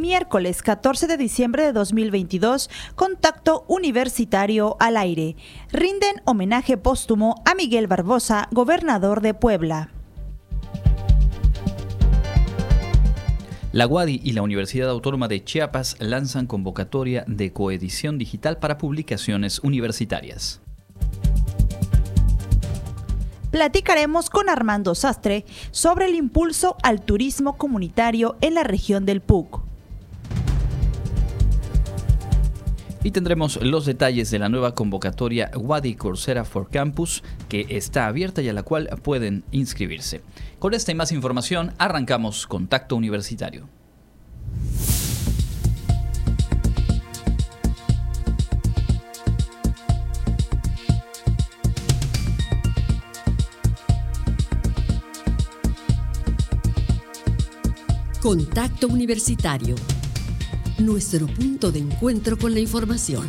miércoles 14 de diciembre de 2022, Contacto Universitario al aire. Rinden homenaje póstumo a Miguel Barbosa, gobernador de Puebla. La UADI y la Universidad Autónoma de Chiapas lanzan convocatoria de coedición digital para publicaciones universitarias. Platicaremos con Armando Sastre sobre el impulso al turismo comunitario en la región del PUC. Y tendremos los detalles de la nueva convocatoria Wadi Coursera for Campus que está abierta y a la cual pueden inscribirse. Con esta y más información arrancamos Contacto Universitario. Contacto Universitario. Nuestro punto de encuentro con la información.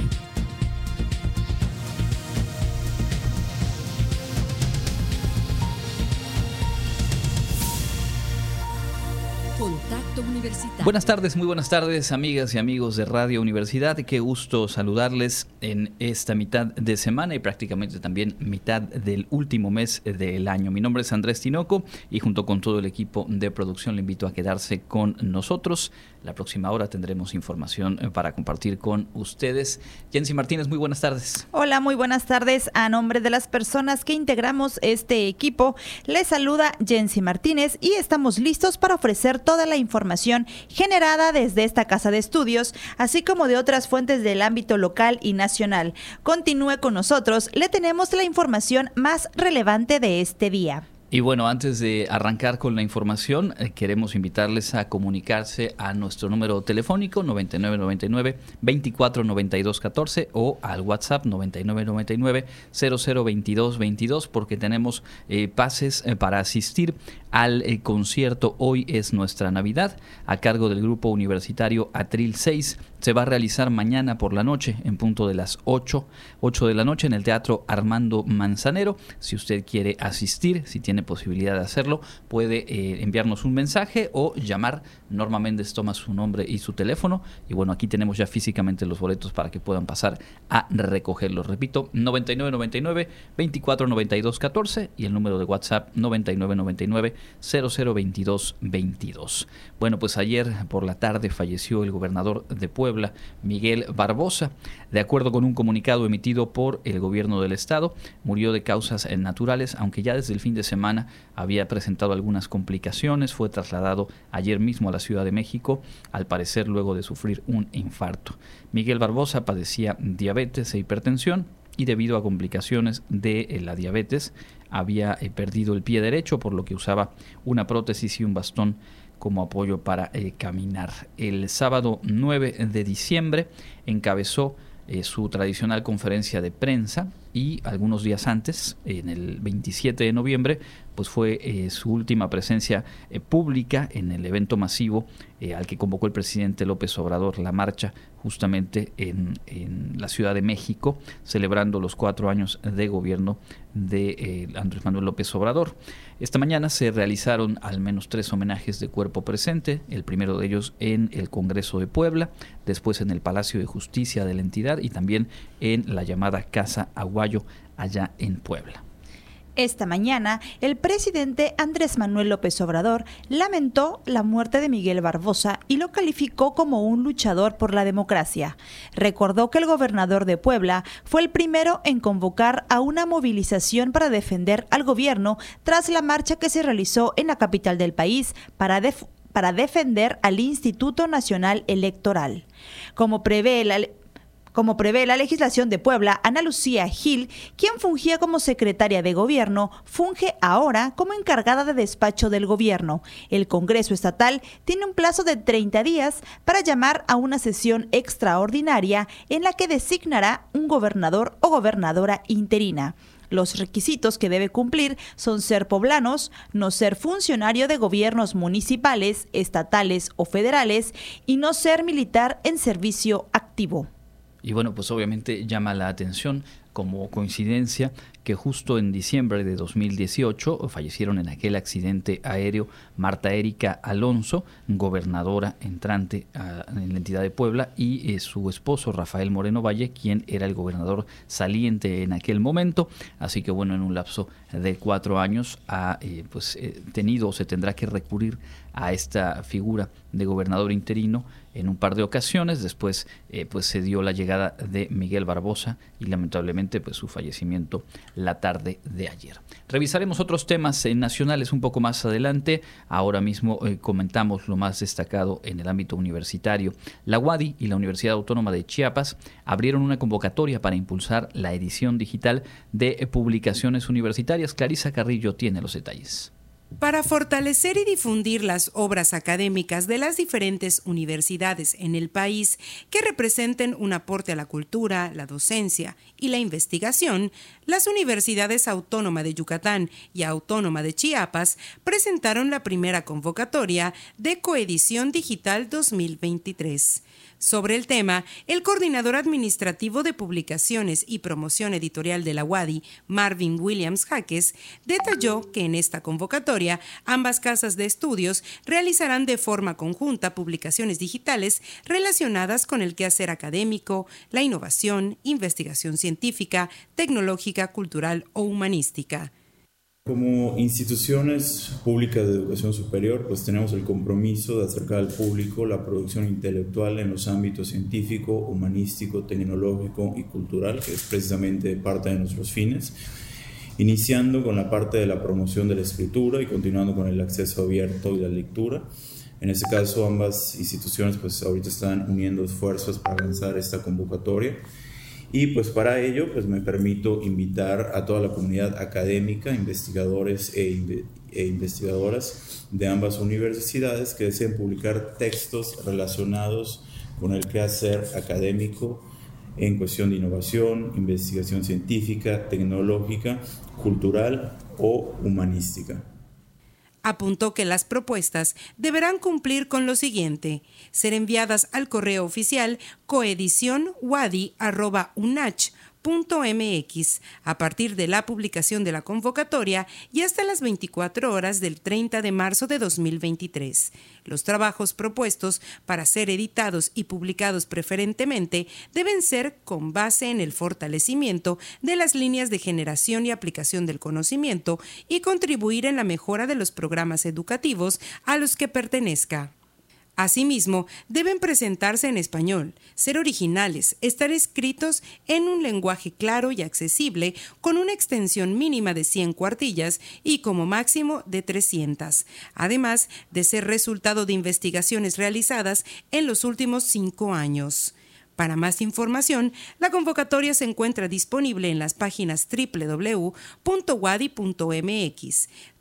Buenas tardes, muy buenas tardes, amigas y amigos de Radio Universidad. Qué gusto saludarles en esta mitad de semana y prácticamente también mitad del último mes del año. Mi nombre es Andrés Tinoco y junto con todo el equipo de producción le invito a quedarse con nosotros. La próxima hora tendremos información para compartir con ustedes. Jensi Martínez, muy buenas tardes. Hola, muy buenas tardes. A nombre de las personas que integramos este equipo, les saluda Jensi Martínez y estamos listos para ofrecer toda la información generada desde esta casa de estudios, así como de otras fuentes del ámbito local y nacional. Continúe con nosotros, le tenemos la información más relevante de este día. Y bueno, antes de arrancar con la información, eh, queremos invitarles a comunicarse a nuestro número telefónico 9999 249214 o al WhatsApp 9999 002222 porque tenemos eh, pases eh, para asistir al concierto Hoy es nuestra Navidad a cargo del grupo universitario Atril 6 se va a realizar mañana por la noche en punto de las 8, 8 de la noche en el Teatro Armando Manzanero. Si usted quiere asistir, si tiene posibilidad de hacerlo, puede eh, enviarnos un mensaje o llamar. Norma Méndez toma su nombre y su teléfono. Y bueno, aquí tenemos ya físicamente los boletos para que puedan pasar a recogerlos. Repito, 9999 2492 14 y el número de WhatsApp 9999 0022 22. Bueno, pues ayer por la tarde falleció el gobernador de Puebla Miguel Barbosa. De acuerdo con un comunicado emitido por el gobierno del estado, murió de causas naturales, aunque ya desde el fin de semana había presentado algunas complicaciones. Fue trasladado ayer mismo a la Ciudad de México, al parecer luego de sufrir un infarto. Miguel Barbosa padecía diabetes e hipertensión y debido a complicaciones de eh, la diabetes había eh, perdido el pie derecho, por lo que usaba una prótesis y un bastón como apoyo para eh, caminar. El sábado 9 de diciembre encabezó eh, su tradicional conferencia de prensa y algunos días antes, en el 27 de noviembre, pues fue eh, su última presencia pública en el evento masivo al que convocó el presidente López Obrador, la marcha justamente en, en la Ciudad de México, celebrando los cuatro años de gobierno de Andrés Manuel López Obrador. Esta mañana se realizaron al menos tres homenajes de cuerpo presente, el primero de ellos en el Congreso de Puebla, después en el Palacio de Justicia de la entidad y también en la llamada Casa Aguayo allá en Puebla. Esta mañana, el presidente Andrés Manuel López Obrador lamentó la muerte de Miguel Barbosa y lo calificó como un luchador por la democracia. Recordó que el gobernador de Puebla fue el primero en convocar a una movilización para defender al gobierno tras la marcha que se realizó en la capital del país para, para defender al Instituto Nacional Electoral. Como prevé la como prevé la legislación de Puebla, Ana Lucía Gil, quien fungía como secretaria de gobierno, funge ahora como encargada de despacho del gobierno. El Congreso Estatal tiene un plazo de 30 días para llamar a una sesión extraordinaria en la que designará un gobernador o gobernadora interina. Los requisitos que debe cumplir son ser poblanos, no ser funcionario de gobiernos municipales, estatales o federales y no ser militar en servicio activo. Y bueno, pues obviamente llama la atención como coincidencia que justo en diciembre de 2018 fallecieron en aquel accidente aéreo Marta Erika Alonso, gobernadora entrante en la entidad de Puebla, y eh, su esposo Rafael Moreno Valle, quien era el gobernador saliente en aquel momento. Así que bueno, en un lapso de cuatro años ha eh, pues, eh, tenido o se tendrá que recurrir a esta figura de gobernador interino en un par de ocasiones. Después eh, pues se dio la llegada de Miguel Barbosa y lamentablemente pues su fallecimiento la tarde de ayer. Revisaremos otros temas nacionales un poco más adelante. Ahora mismo comentamos lo más destacado en el ámbito universitario. La UADI y la Universidad Autónoma de Chiapas abrieron una convocatoria para impulsar la edición digital de publicaciones universitarias. Clarisa Carrillo tiene los detalles. Para fortalecer y difundir las obras académicas de las diferentes universidades en el país que representen un aporte a la cultura, la docencia y la investigación, las universidades Autónoma de Yucatán y Autónoma de Chiapas presentaron la primera convocatoria de Coedición Digital 2023. Sobre el tema, el coordinador administrativo de publicaciones y promoción editorial de la WADI, Marvin Williams Jaques, detalló que en esta convocatoria ambas casas de estudios realizarán de forma conjunta publicaciones digitales relacionadas con el quehacer académico, la innovación, investigación científica, tecnológica, cultural o humanística. Como instituciones públicas de educación superior, pues tenemos el compromiso de acercar al público la producción intelectual en los ámbitos científico, humanístico, tecnológico y cultural, que es precisamente parte de nuestros fines, iniciando con la parte de la promoción de la escritura y continuando con el acceso abierto y la lectura. En este caso, ambas instituciones pues ahorita están uniendo esfuerzos para lanzar esta convocatoria y pues para ello pues me permito invitar a toda la comunidad académica, investigadores e, e, investigadoras de ambas universidades que deseen publicar textos relacionados con el quehacer académico en cuestión de innovación, investigación científica, tecnológica, cultural o humanística. Apuntó que las propuestas deberán cumplir con lo siguiente: ser enviadas al correo oficial coedicionwadi.unach mx a partir de la publicación de la convocatoria y hasta las 24 horas del 30 de marzo de 2023. Los trabajos propuestos para ser editados y publicados preferentemente deben ser con base en el fortalecimiento de las líneas de generación y aplicación del conocimiento y contribuir en la mejora de los programas educativos a los que pertenezca. Asimismo, deben presentarse en español, ser originales, estar escritos en un lenguaje claro y accesible, con una extensión mínima de 100 cuartillas y como máximo de 300, además de ser resultado de investigaciones realizadas en los últimos cinco años. Para más información, la convocatoria se encuentra disponible en las páginas www.wadi.mx,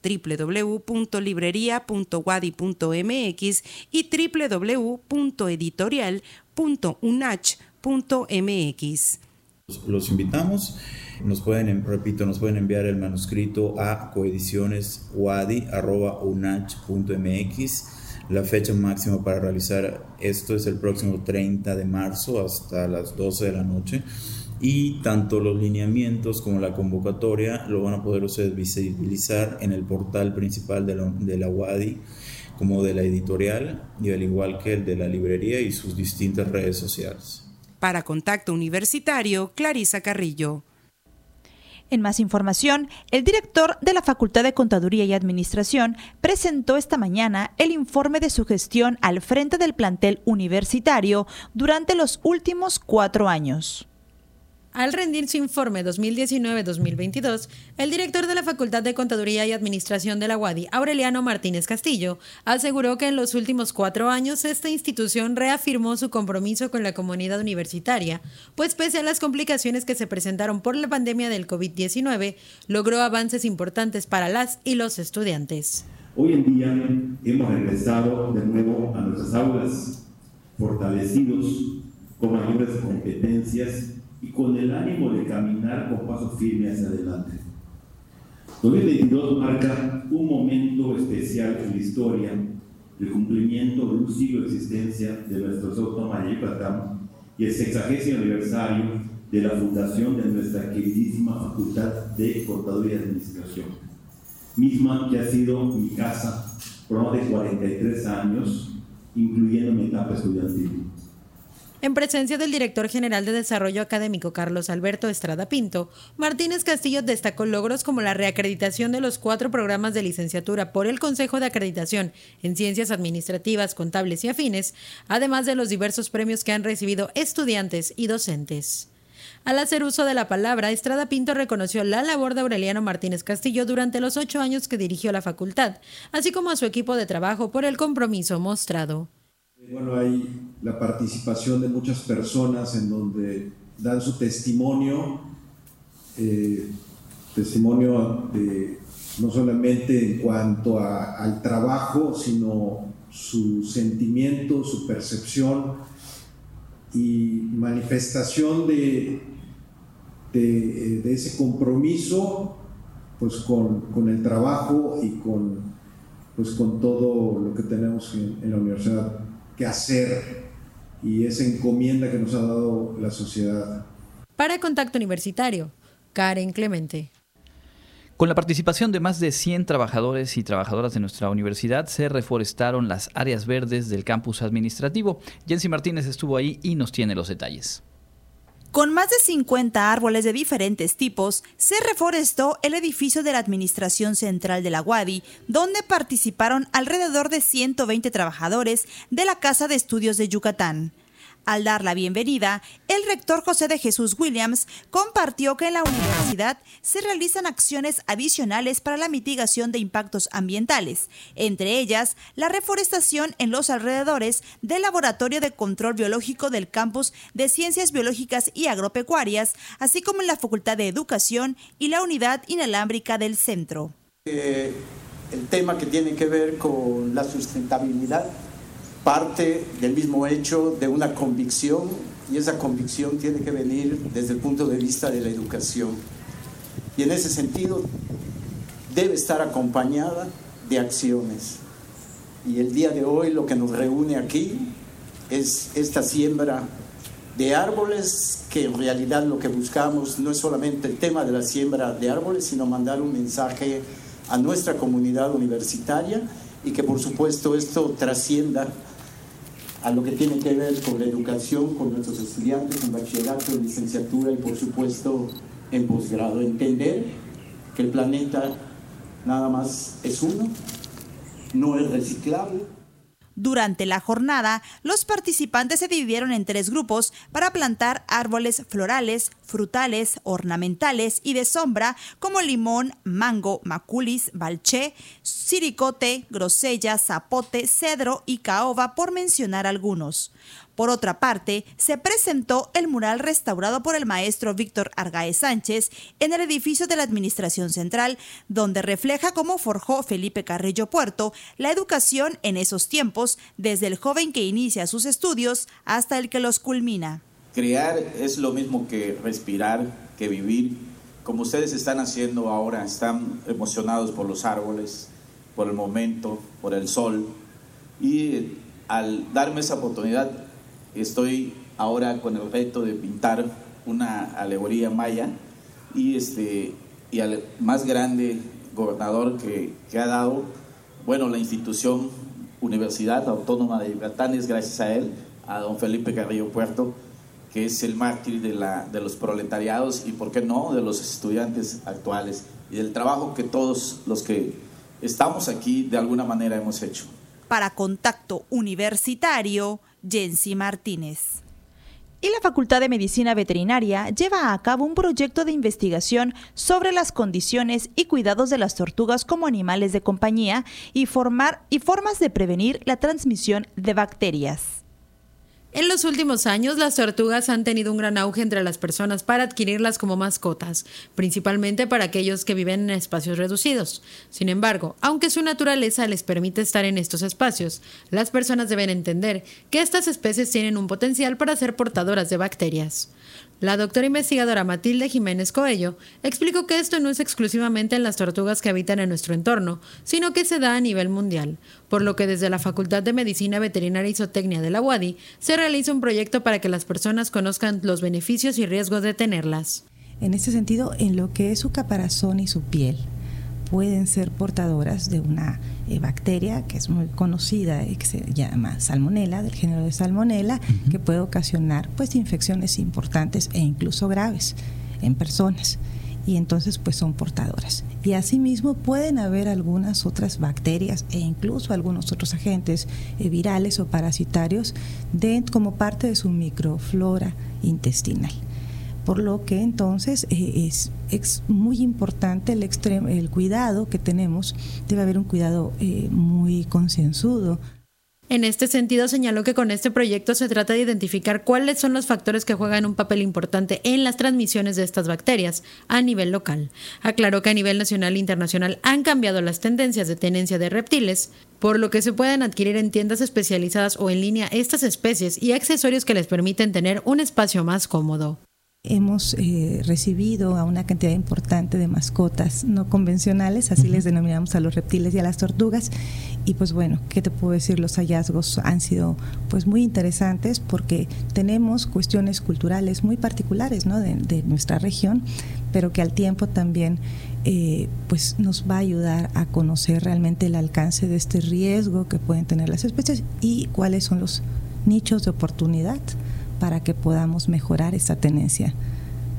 www.librería.wadi.mx y www.editorial.unach.mx. Los invitamos, nos pueden, repito, nos pueden enviar el manuscrito a coedicioneswadi.unach.mx la fecha máxima para realizar esto es el próximo 30 de marzo hasta las 12 de la noche y tanto los lineamientos como la convocatoria lo van a poder ustedes visibilizar en el portal principal de la, de UADI como de la editorial y al igual que el de la librería y sus distintas redes sociales. Para Contacto Universitario, Clarisa Carrillo. En más información, el director de la Facultad de Contaduría y Administración presentó esta mañana el informe de su gestión al frente del plantel universitario durante los últimos cuatro años. Al rendir su informe 2019-2022, el director de la Facultad de Contaduría y Administración de la UADI, Aureliano Martínez Castillo, aseguró que en los últimos cuatro años esta institución reafirmó su compromiso con la comunidad universitaria, pues pese a las complicaciones que se presentaron por la pandemia del COVID-19, logró avances importantes para las y los estudiantes. Hoy en día hemos regresado de nuevo a nuestras aulas, fortalecidos con mayores competencias y con el ánimo de caminar con paso firme hacia adelante. 2022 marca un momento especial en la historia, el cumplimiento de un siglo de existencia de nuestro Autónoma de Yucatán y el sexagésimo aniversario de la fundación de nuestra queridísima Facultad de Contaduría y Administración, misma que ha sido mi casa por más de 43 años, incluyendo mi etapa estudiantil. En presencia del director general de Desarrollo Académico Carlos Alberto Estrada Pinto, Martínez Castillo destacó logros como la reacreditación de los cuatro programas de licenciatura por el Consejo de Acreditación en Ciencias Administrativas, Contables y Afines, además de los diversos premios que han recibido estudiantes y docentes. Al hacer uso de la palabra, Estrada Pinto reconoció la labor de Aureliano Martínez Castillo durante los ocho años que dirigió la facultad, así como a su equipo de trabajo por el compromiso mostrado. Bueno, hay la participación de muchas personas en donde dan su testimonio, eh, testimonio de, no solamente en cuanto al trabajo, sino su sentimiento, su percepción y manifestación de, de, ese compromiso pues con, con, el trabajo y con, pues con todo lo que tenemos en, en la universidad hacer y esa encomienda que nos ha dado la sociedad. Para Contacto Universitario, Karen Clemente. Con la participación de más de 100 trabajadores y trabajadoras de nuestra universidad, se reforestaron las áreas verdes del campus administrativo. Jensi Martínez estuvo ahí y nos tiene los detalles. Con más de 50 árboles de diferentes tipos, se reforestó el edificio de la Administración Central de la UADI, donde participaron alrededor de 120 trabajadores de la Casa de Estudios de Yucatán. Al dar la bienvenida, el rector José de Jesús Williams compartió que en la universidad se realizan acciones adicionales para la mitigación de impactos ambientales, entre ellas la reforestación en los alrededores del Laboratorio de Control Biológico del Campus de Ciencias Biológicas y Agropecuarias, así como en la Facultad de Educación y la Unidad Inalámbrica del Centro. Eh, el tema que tiene que ver con la sustentabilidad parte del mismo hecho de una convicción y esa convicción tiene que venir desde el punto de vista de la educación. Y en ese sentido debe estar acompañada de acciones. Y el día de hoy lo que nos reúne aquí es esta siembra de árboles, que en realidad lo que buscamos no es solamente el tema de la siembra de árboles, sino mandar un mensaje a nuestra comunidad universitaria y que por supuesto esto trascienda a lo que tiene que ver con la educación, con nuestros estudiantes en bachillerato, en licenciatura y por supuesto en posgrado. Entender que el planeta nada más es uno, no es reciclable durante la jornada, los participantes se dividieron en tres grupos para plantar árboles florales, frutales, ornamentales y de sombra como limón, mango, maculis, balché, siricote, grosella, zapote, cedro y caoba, por mencionar algunos. Por otra parte, se presentó el mural restaurado por el maestro Víctor Argaez Sánchez en el edificio de la Administración Central, donde refleja cómo forjó Felipe Carrillo Puerto la educación en esos tiempos, desde el joven que inicia sus estudios hasta el que los culmina. Crear es lo mismo que respirar, que vivir. Como ustedes están haciendo ahora, están emocionados por los árboles, por el momento, por el sol. Y al darme esa oportunidad, Estoy ahora con el reto de pintar una alegoría maya y, este, y al más grande gobernador que, ha dado, bueno, la institución Universidad Autónoma de Yucatán es gracias a él, a don Felipe Carrillo Puerto, que es el mártir de, la, de los proletariados y, ¿por qué no?, de los estudiantes actuales y del trabajo que todos los que estamos aquí de alguna manera hemos hecho. Para Contacto Universitario, Jensi Martínez. Y la Facultad de Medicina Veterinaria lleva a cabo un proyecto de investigación sobre las condiciones y cuidados de las tortugas como animales de compañía y, formar, y formas de prevenir la transmisión de bacterias. En los últimos años, las tortugas han tenido un gran auge entre las personas para adquirirlas como mascotas, principalmente para aquellos que viven en espacios reducidos. Sin embargo, aunque su naturaleza les permite estar en estos espacios, las personas deben entender que estas especies tienen un potencial para ser portadoras de bacterias. La doctora investigadora Matilde Jiménez Coello explicó que esto no es exclusivamente en las tortugas que habitan en nuestro entorno, sino que se da a nivel mundial, por lo que desde la Facultad de Medicina Veterinaria y Zootecnia de la UADI se realiza un proyecto para que las personas conozcan los beneficios y riesgos de tenerlas. En este sentido, en lo que es su caparazón y su piel, pueden ser portadoras de una eh, bacteria que es muy conocida y que se llama salmonela, del género de salmonela, que puede ocasionar pues infecciones importantes e incluso graves en personas. Y entonces pues son portadoras. Y asimismo pueden haber algunas otras bacterias e incluso algunos otros agentes eh, virales o parasitarios de, como parte de su microflora intestinal por lo que entonces eh, es, es, muy importante el, el cuidado que tenemos, debe haber un cuidado eh, muy concienzudo. En este sentido, señaló que con este proyecto se trata de identificar cuáles son los factores que juegan un papel importante en las transmisiones de estas bacterias a nivel local. Aclaró que a nivel nacional e internacional han cambiado las tendencias de tenencia de reptiles, por lo que se pueden adquirir en tiendas especializadas o en línea estas especies y accesorios que les permiten tener un espacio más cómodo. Hemos eh, recibido a una cantidad importante de mascotas no convencionales, así les denominamos a los reptiles y a las tortugas. Y pues bueno, ¿qué te puedo decir? Los hallazgos han sido pues muy interesantes porque tenemos cuestiones culturales muy particulares ¿no? de, nuestra región, pero que al tiempo también eh, pues nos va a ayudar a conocer realmente el alcance de este riesgo que pueden tener las especies y cuáles son los nichos de oportunidad para que podamos mejorar esta tenencia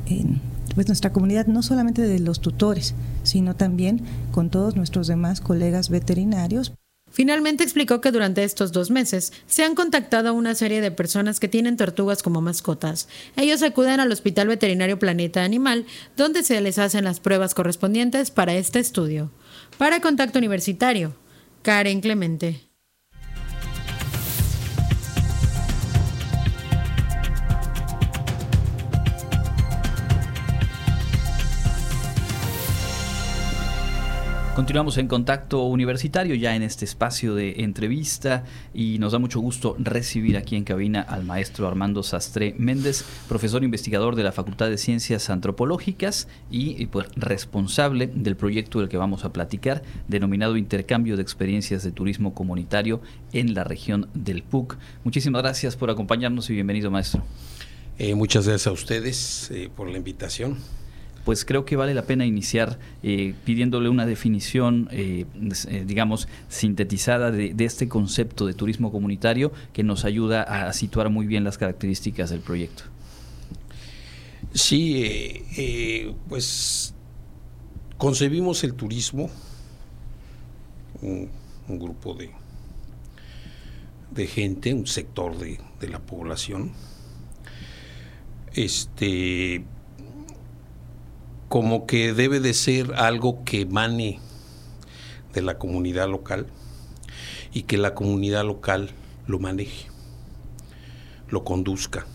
en pues, nuestra comunidad, no solamente de los tutores, sino también con todos nuestros demás colegas veterinarios. Finalmente explicó que durante estos dos meses se han contactado a una serie de personas que tienen tortugas como mascotas. Ellos acuden al Hospital Veterinario Planeta Animal, donde se les hacen las pruebas correspondientes para este estudio. Para Contacto Universitario, Karen Clemente. Continuamos en contacto universitario ya en este espacio de entrevista y nos da mucho gusto recibir aquí en cabina al maestro Armando Sastre Méndez, profesor investigador de la Facultad de Ciencias Antropológicas y, pues, responsable del proyecto del que vamos a platicar, denominado Intercambio de Experiencias de Turismo Comunitario en la región del PUC. Muchísimas gracias por acompañarnos y bienvenido maestro. Eh, muchas gracias a ustedes eh, por la invitación pues creo que vale la pena iniciar eh, pidiéndole una definición, eh, eh, digamos, sintetizada de, este concepto de turismo comunitario que nos ayuda a situar muy bien las características del proyecto. Sí, pues concebimos el turismo, un, grupo de, de gente, un sector de, de la población, este como que debe de ser algo que emane de la comunidad local y que la comunidad local lo maneje, lo conduzca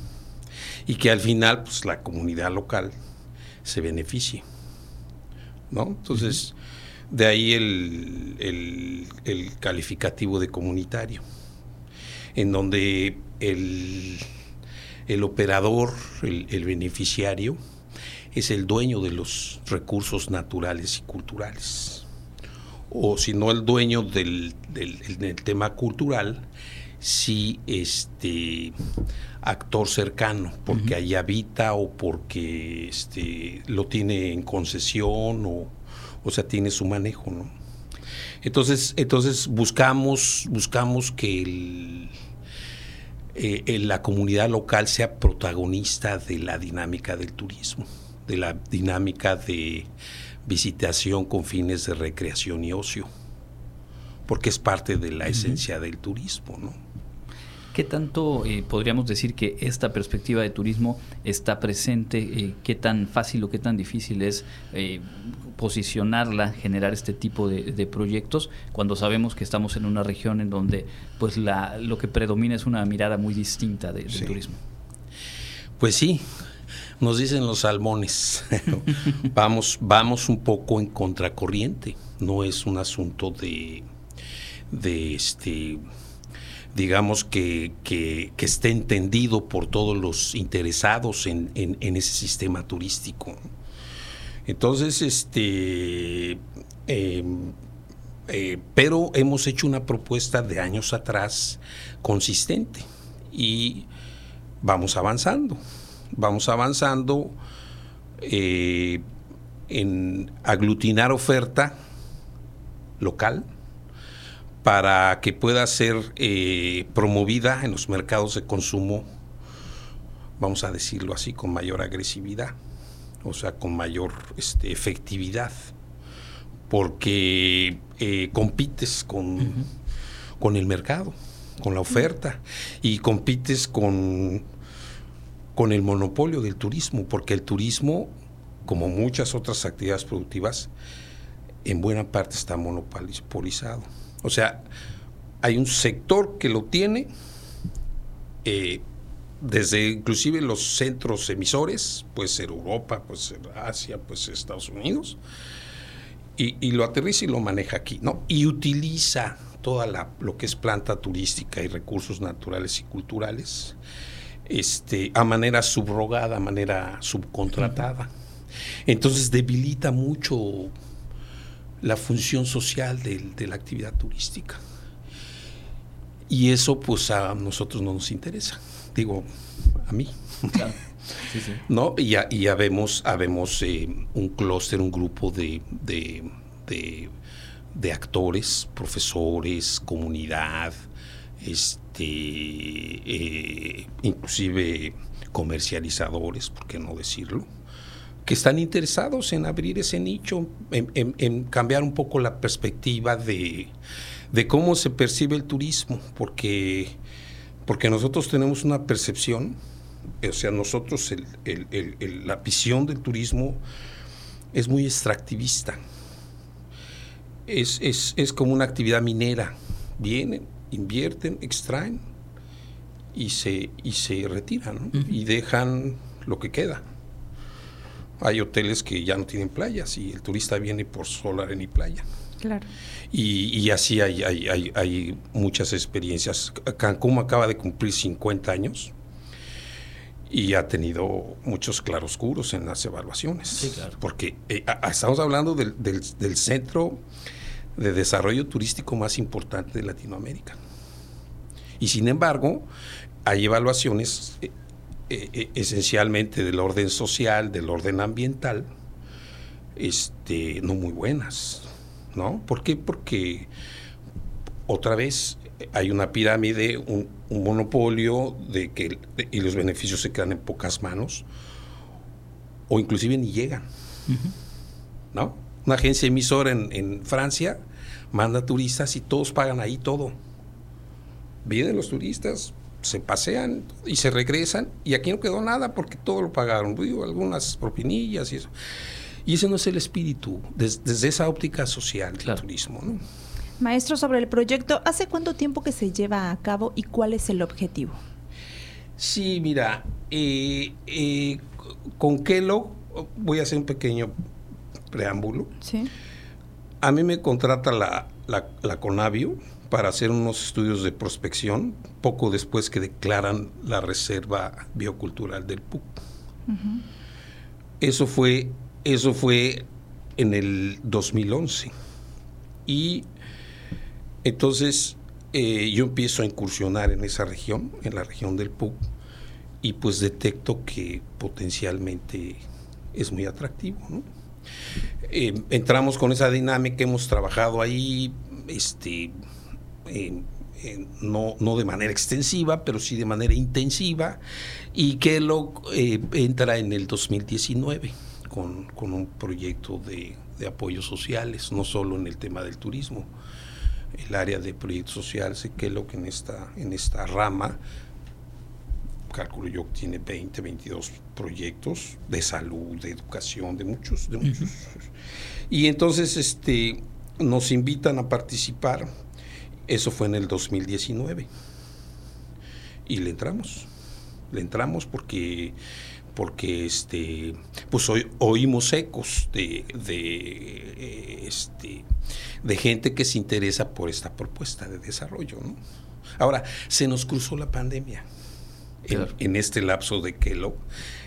y que al final pues la comunidad local se beneficie. ¿no? Entonces, de ahí el, calificativo de comunitario, en donde el, operador, el beneficiario, es el dueño de los recursos naturales y culturales. O si no el dueño del, tema cultural, sí este actor cercano, porque ahí habita o porque este, lo tiene en concesión o, o sea, tiene su manejo, ¿no? Entonces, entonces buscamos, buscamos que eh, la comunidad local sea protagonista de la dinámica del turismo de la dinámica de visitación con fines de recreación y ocio, porque es parte de la esencia del turismo, ¿no? ¿Qué tanto eh, podríamos decir que esta perspectiva de turismo está presente? Eh, ¿Qué tan fácil o qué tan difícil es eh, posicionarla, generar este tipo de, proyectos, cuando sabemos que estamos en una región en donde pues la, lo que predomina es una mirada muy distinta del turismo? Pues sí, nos dicen los salmones. vamos, vamos un poco en contracorriente. No es un asunto de, este digamos que, que, esté entendido por todos los interesados en, ese sistema turístico. Entonces, este, em, eh, pero hemos hecho una propuesta de años atrás consistente y vamos avanzando, vamos avanzando eh, en aglutinar oferta local para que pueda ser eh, promovida en los mercados de consumo, vamos a decirlo así, con mayor agresividad, o sea, con mayor este, efectividad, porque eh, compites con, con el mercado, con la oferta, y compites con, con el monopolio del turismo, porque el turismo, como muchas otras actividades productivas, en buena parte está monopolizado. O sea, hay un sector que lo tiene, eh, desde inclusive los centros emisores, puede ser Europa, puede ser Asia, puede ser Estados Unidos, y, lo aterriza y lo maneja aquí, ¿no? Y utiliza toda la, lo que es planta turística y recursos naturales y culturales este, a manera subrogada, a manera subcontratada. Entonces debilita mucho la función social de, la actividad turística. Y eso pues a nosotros no nos interesa, digo, a mí. ¿No? Y ya, y vemos, eh, un clúster, un grupo de, de, actores, profesores, comunidad, este, eh, inclusive comercializadores, ¿por qué no decirlo? que están interesados en abrir ese nicho, en, cambiar un poco la perspectiva de, cómo se percibe el turismo, porque, porque nosotros tenemos una percepción, o sea, nosotros la visión del turismo es muy extractivista, es, como una actividad minera, vienen, invierten, extraen y se, y se retiran y dejan lo que queda. Hay hoteles que ya no tienen playas y el turista viene por solar en y playa. Claro. Y, así hay, hay, hay, muchas experiencias. Cancún acaba de cumplir 50 años y ha tenido muchos claroscuros en las evaluaciones. Sí, claro. Porque eh, estamos hablando del, del, centro de desarrollo turístico más importante de Latinoamérica. Y sin embargo, hay evaluaciones eh, eh, eh, esencialmente del orden social, del orden ambiental, este, no muy buenas, ¿no? ¿Por qué? Porque otra vez hay una pirámide, un, monopolio de que y los beneficios se quedan en pocas manos o inclusive ni llegan, ¿no? Una agencia emisora en, en Francia manda turistas y todos pagan ahí todo. Vienen los turistas, se pasean y se regresan y aquí no quedó nada porque todo lo pagaron, digo, algunas propinillas y eso. Y ese no es el espíritu desde, esa óptica social del turismo. Maestro, sobre el proyecto, ¿hace cuánto tiempo que se lleva a cabo y cuál es el objetivo? Sí, mira, eh, eh, con Kelo voy a hacer un pequeño preámbulo. Sí. A mí me contrata la, la, la Conavio, para hacer unos estudios de prospección poco después que declaran la reserva biocultural del PUC. Eso fue eso fue en el 2011 y entonces eh, yo empiezo a incursionar en esa región, en la región del PUC y pues detecto que potencialmente es muy atractivo. Eh, entramos con esa dinámica, hemos trabajado ahí, este, no, no, de manera extensiva, pero sí de manera intensiva, y que lo eh, entra en el 2019 con, con un proyecto de, de, apoyos sociales, no solo en el tema del turismo. El área de proyectos sociales, que lo que en esta, en esta rama, calculo yo tiene 20, 22 proyectos de salud, de educación, de muchos, de muchos. Y entonces este, nos invitan a participar eso fue en el 2019. Y le entramos. Le entramos porque porque este pues hoy oímos ecos de, de, este de gente que se interesa por esta propuesta de desarrollo ¿no? Ahora, se nos cruzó la pandemia en, este lapso de Kelo.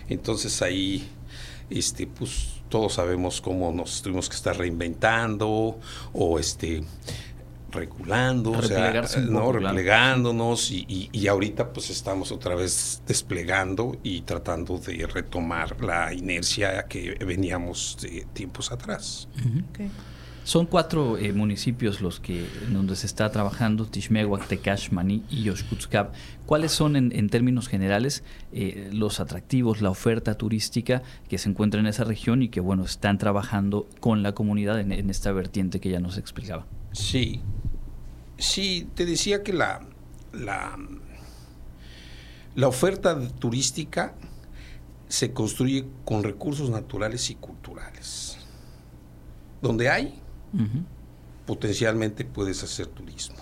Entonces ahí, este, pues todos sabemos cómo nos tuvimos que estar reinventando o este regulando, o sea, no replegándonos y, y, ahorita pues estamos otra vez desplegando y tratando de retomar la inercia que veníamos de tiempos atrás. Son cuatro eh, municipios los que donde se está trabajando, Tishmehuac, Tecash, y Yoshkutzcab. ¿Cuáles son en, términos generales eh, los atractivos, la oferta turística que se encuentra en esa región y que bueno están trabajando con la comunidad en, esta vertiente que ya nos explicaba? Sí, sí, te decía que la, la, la oferta turística se construye con recursos naturales y culturales. Donde hay, potencialmente puedes hacer turismo.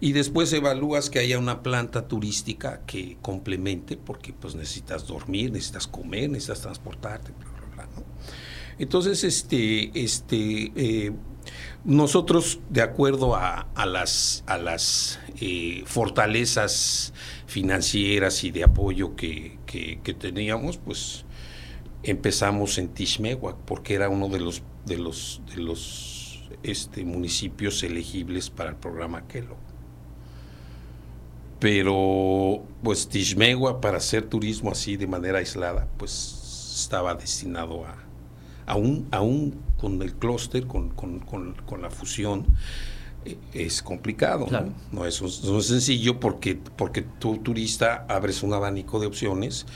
Y después evalúas que haya una planta turística que complemente, porque pues necesitas dormir, necesitas comer, necesitas transportarte, bla, bla, bla, Entonces, este, este, eh, nosotros, de acuerdo a, las, a las eh, fortalezas financieras y de apoyo que, que, teníamos, pues empezamos en Tishmehuac, porque era uno de los, de los, de los este, municipios elegibles para el programa Kelo. Pero, pues, Tishmegua, para hacer turismo así de manera aislada, pues estaba destinado a, aún, aún con el clúster, con, la fusión, e, es complicado, ¿no? es, sencillo porque, porque tú turista abres un abanico de opciones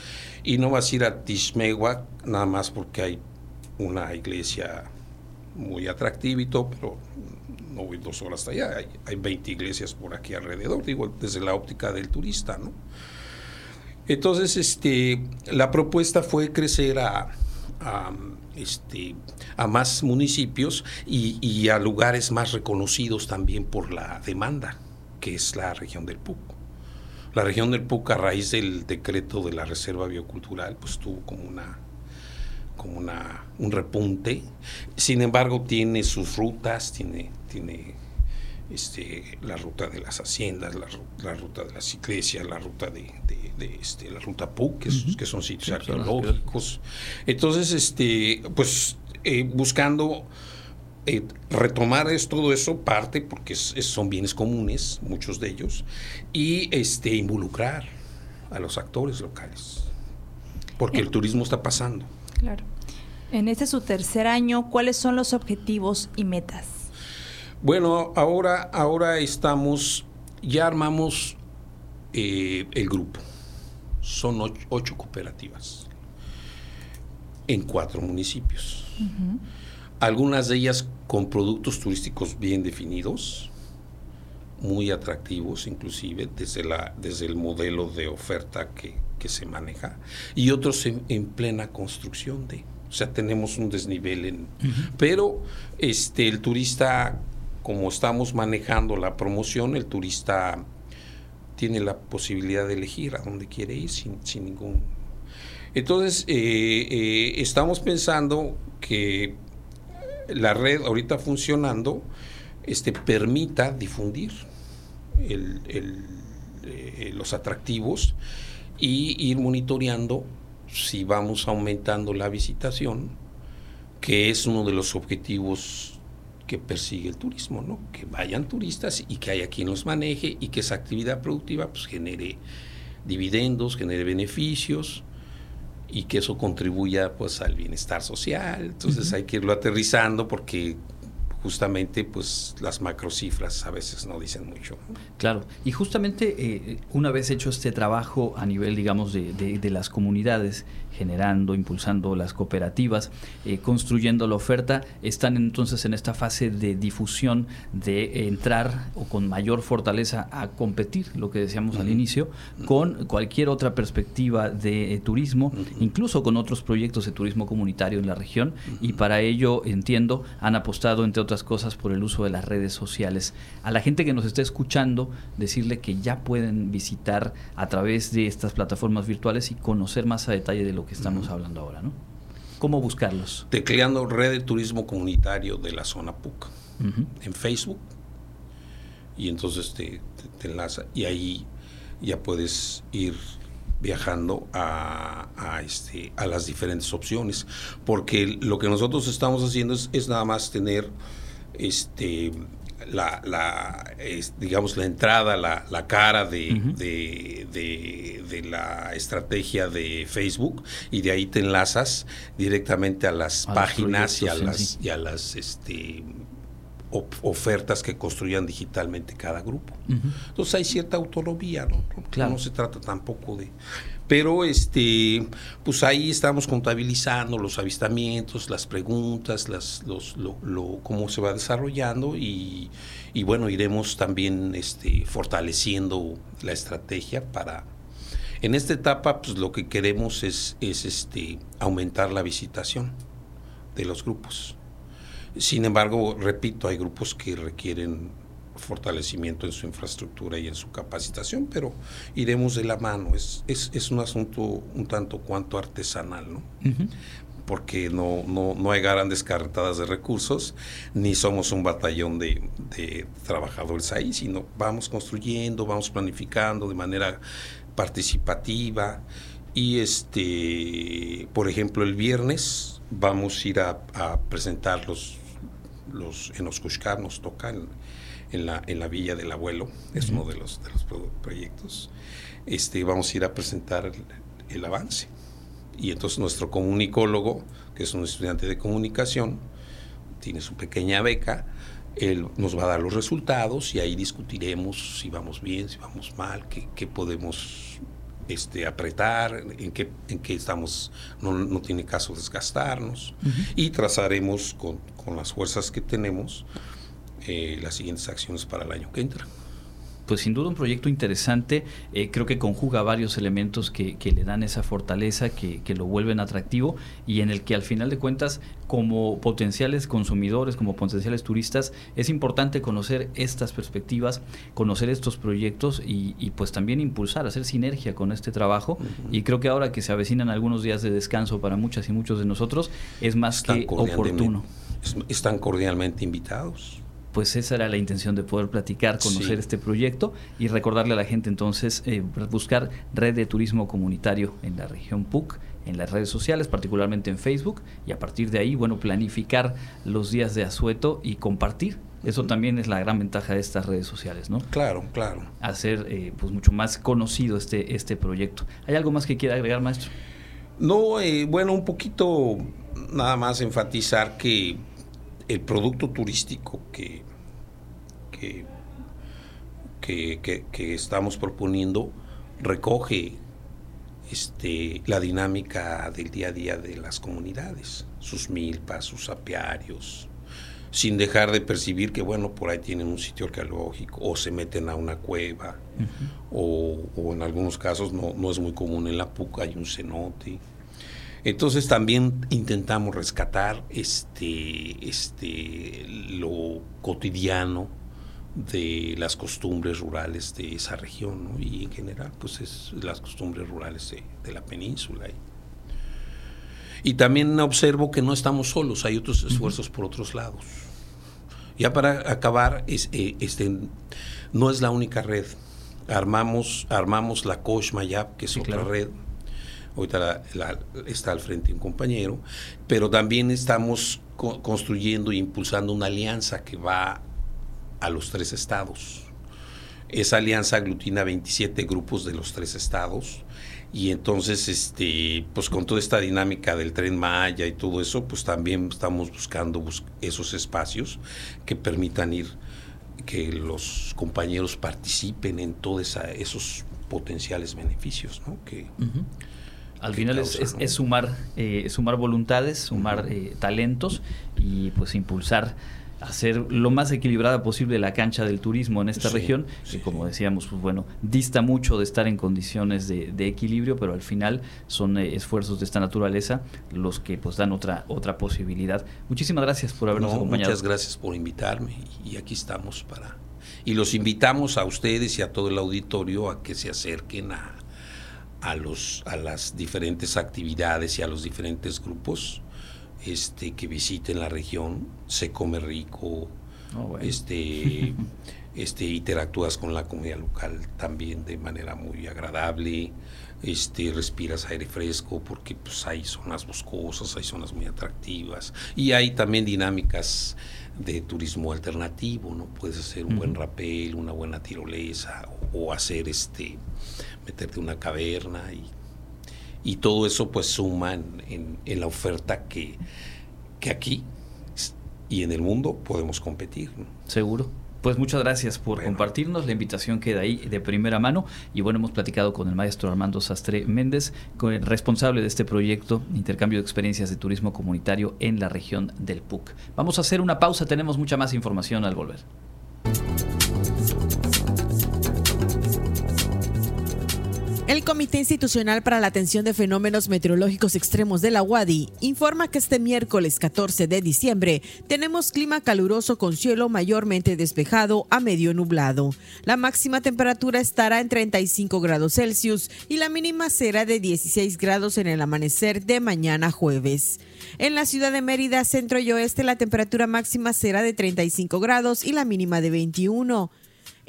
y no vas a ir a Tishmegua nada más porque hay una iglesia muy atractivo y todo, pero no voy dos horas hasta allá. Hay, hay 20 iglesias por aquí alrededor, digo, desde la óptica del turista, ¿no? Entonces, este, la propuesta fue crecer a, este, a más municipios y, a lugares más reconocidos también por la demanda, que es la región del PUC. La región del PUC, a raíz del decreto de la Reserva Biocultural, pues tuvo como una como una, un repunte. Sin embargo, tiene sus rutas, tiene, tiene este, la ruta de las haciendas, la, ruta de las iglesias, la ruta de, este, la ruta PUC, que, son sitios arqueológicos. Entonces, este, pues eh, buscando eh, retomar es, todo eso parte porque son bienes comunes, muchos de ellos, y este, involucrar a los actores locales, porque el turismo está pasando. Claro. En este su tercer año, ¿cuáles son los objetivos y metas? Bueno, ahora, ahora estamos, ya armamos eh, el grupo. Son ocho, cooperativas en cuatro municipios. Algunas de ellas con productos turísticos bien definidos, muy atractivos inclusive desde, la, desde el modelo de oferta que, que se maneja y otros en, plena construcción de. O sea, tenemos un desnivel en... Pero este, el turista, como estamos manejando la promoción, el turista tiene la posibilidad de elegir a dónde quiere ir sin, sin ningún... Entonces, eh, eh, estamos pensando que la red ahorita funcionando este, permita difundir el, eh, los atractivos y ir monitoreando si vamos aumentando la visitación, que es uno de los objetivos que persigue el turismo, ¿no? Que vayan turistas y que haya quien los maneje y que esa actividad productiva pues, genere dividendos, genere beneficios y que eso contribuya pues al bienestar social. Entonces hay que irlo aterrizando porque justamente pues las macrocifras a veces no dicen mucho. Claro, y justamente eh, una vez hecho este trabajo a nivel, digamos, de, de las comunidades, generando, impulsando las cooperativas, eh, construyendo la oferta, están entonces en esta fase de difusión, de entrar o con mayor fortaleza a competir, lo que decíamos al inicio, con cualquier otra perspectiva de eh, turismo, incluso con otros proyectos de turismo comunitario en la región, y para ello, entiendo, han apostado, entre otras cosas, por el uso de las redes sociales. A la gente que nos está escuchando, decirle que ya pueden visitar a través de estas plataformas virtuales y conocer más a detalle de lo que estamos hablando ahora, ¿no? ¿Cómo buscarlos? Tecleando Red de Turismo Comunitario de la zona PUC en Facebook y entonces te, te, enlaza y ahí ya puedes ir viajando a, a, este, a las diferentes opciones, porque lo que nosotros estamos haciendo es, es nada más tener este, la, la digamos, la entrada, la, la cara de, de, de, la estrategia de Facebook y de ahí te enlazas directamente a las páginas y a las, y a las este, ofertas que construyan digitalmente cada grupo. Entonces hay cierta autonomía, ¿no? Claro. No se trata tampoco de... Pero este, pues ahí estamos contabilizando los avistamientos, las preguntas, las, los, lo, cómo se va desarrollando y, y, bueno, iremos también este, fortaleciendo la estrategia para... En esta etapa, pues lo que queremos es, es este, aumentar la visitación de los grupos. Sin embargo, repito, hay grupos que requieren fortalecimiento en su infraestructura y en su capacitación, pero iremos de la mano. Es, es, un asunto un tanto cuanto artesanal, ¿no? Porque no, no, no, hay grandes carretadas de recursos, ni somos un batallón de, de trabajadores ahí, sino vamos construyendo, vamos planificando de manera participativa. Y este, por ejemplo, el viernes vamos a ir a, a presentar los, los en Oscushcar, nos toca en la, Villa del Abuelo, es uno de los, proyectos. Este, vamos a ir a presentar el, avance. Y entonces nuestro comunicólogo, que es un estudiante de comunicación, tiene su pequeña beca, él nos va a dar los resultados y ahí discutiremos si vamos bien, si vamos mal, qué podemos este, apretar, en qué, en qué estamos, no, no tiene caso desgastarnos, y trazaremos con, con, las fuerzas que tenemos eh, las siguientes acciones para el año que entra. Pues sin duda un proyecto interesante, eh, creo que conjuga varios elementos que, le dan esa fortaleza, que, lo vuelven atractivo y en el que al final de cuentas como potenciales consumidores, como potenciales turistas, es importante conocer estas perspectivas, conocer estos proyectos y, pues también impulsar, hacer sinergia con este trabajo. Y creo que ahora que se avecinan algunos días de descanso para muchas y muchos de nosotros, es más que oportuno. Están cordialmente invitados pues esa era la intención de poder platicar, conocer este proyecto y recordarle a la gente entonces eh, buscar red de turismo comunitario en la región PUC, en las redes sociales, particularmente en Facebook, y a partir de ahí, bueno, planificar los días de asueto y compartir. Eso también es la gran ventaja de estas redes sociales, ¿no? Claro, claro. Hacer eh, pues mucho más conocido este, este proyecto. ¿Hay algo más que quiera agregar, maestro? No, eh, bueno, un poquito nada más enfatizar que el producto turístico que, que, que, estamos proponiendo recoge este, la dinámica del día a día de las comunidades, sus milpas, sus apiarios, sin dejar de percibir que, bueno, por ahí tienen un sitio arqueológico o se meten a una cueva, o, o, en algunos casos no, no, es muy común en la PUC, hay un cenote. Entonces también intentamos rescatar este, este, lo cotidiano de las costumbres rurales de esa región y en general pues es las costumbres rurales de, la península. Y, también observo que no estamos solos, hay otros esfuerzos por otros lados. Ya para acabar, es, eh, este, no es la única red. Armamos, armamos la Kosh Mayab, que es otra red ahorita está al frente un compañero, pero también estamos construyendo e impulsando una alianza que va a los tres estados. Esa alianza aglutina 27 grupos de los tres estados y entonces este pues con toda esta dinámica del tren Maya y todo eso pues también estamos buscando esos espacios que permitan ir que los compañeros participen en todos esos potenciales beneficios ¿no? Al final es, es, sumar, eh, sumar voluntades, sumar eh, talentos y pues impulsar hacer lo más equilibrada posible la cancha del turismo en esta región, que como decíamos, pues bueno, dista mucho de estar en condiciones de, equilibrio, pero al final son eh, esfuerzos de esta naturaleza los que pues dan otra, otra posibilidad. Muchísimas gracias por habernos acompañado. Muchas gracias por invitarme y aquí estamos para... Y los invitamos a ustedes y a todo el auditorio a que se acerquen a, a, los, a las diferentes actividades y a los diferentes grupos este, que visiten la región. Se come rico. Oh, este, este, interactúas con la comunidad local también de manera muy agradable, este, respiras aire fresco porque pues, hay zonas boscosas, hay zonas muy atractivas y hay también dinámicas de turismo alternativo, ¿no? Puedes hacer un buen rapel, una buena tirolesa o, hacer este, meterte una caverna y, y todo eso pues suma en, en, la oferta que, que aquí y en el mundo podemos competir. Seguro. Pues muchas gracias por compartirnos. La invitación queda ahí de primera mano. Y bueno, hemos platicado con el maestro Armando Sastre Méndez, responsable de este proyecto Intercambio de Experiencias de Turismo Comunitario en la región del PUC. Vamos a hacer una pausa, tenemos mucha más información al volver. El Comité Institucional para la Atención de Fenómenos Meteorológicos Extremos de la UADI informa que este miércoles 14 de diciembre tenemos clima caluroso con cielo mayormente despejado a medio nublado. La máxima temperatura estará en 35 grados Celsius y la mínima será de 16 grados en el amanecer de mañana jueves. En la ciudad de Mérida, centro y oeste, la temperatura máxima será de 35 grados y la mínima de 21.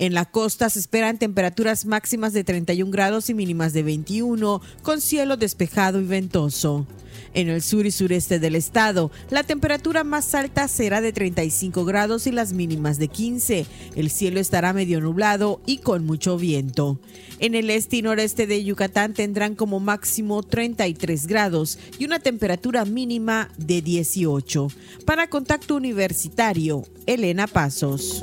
En la costa se esperan temperaturas máximas de 31 grados y mínimas de 21, con cielo despejado y ventoso. En el sur y sureste del estado, la temperatura más alta será de 35 grados y las mínimas de 15. El cielo estará medio nublado y con mucho viento. En el este y noreste de Yucatán tendrán como máximo 33 grados y una temperatura mínima de 18. Para Contacto Universitario, Elena Pasos.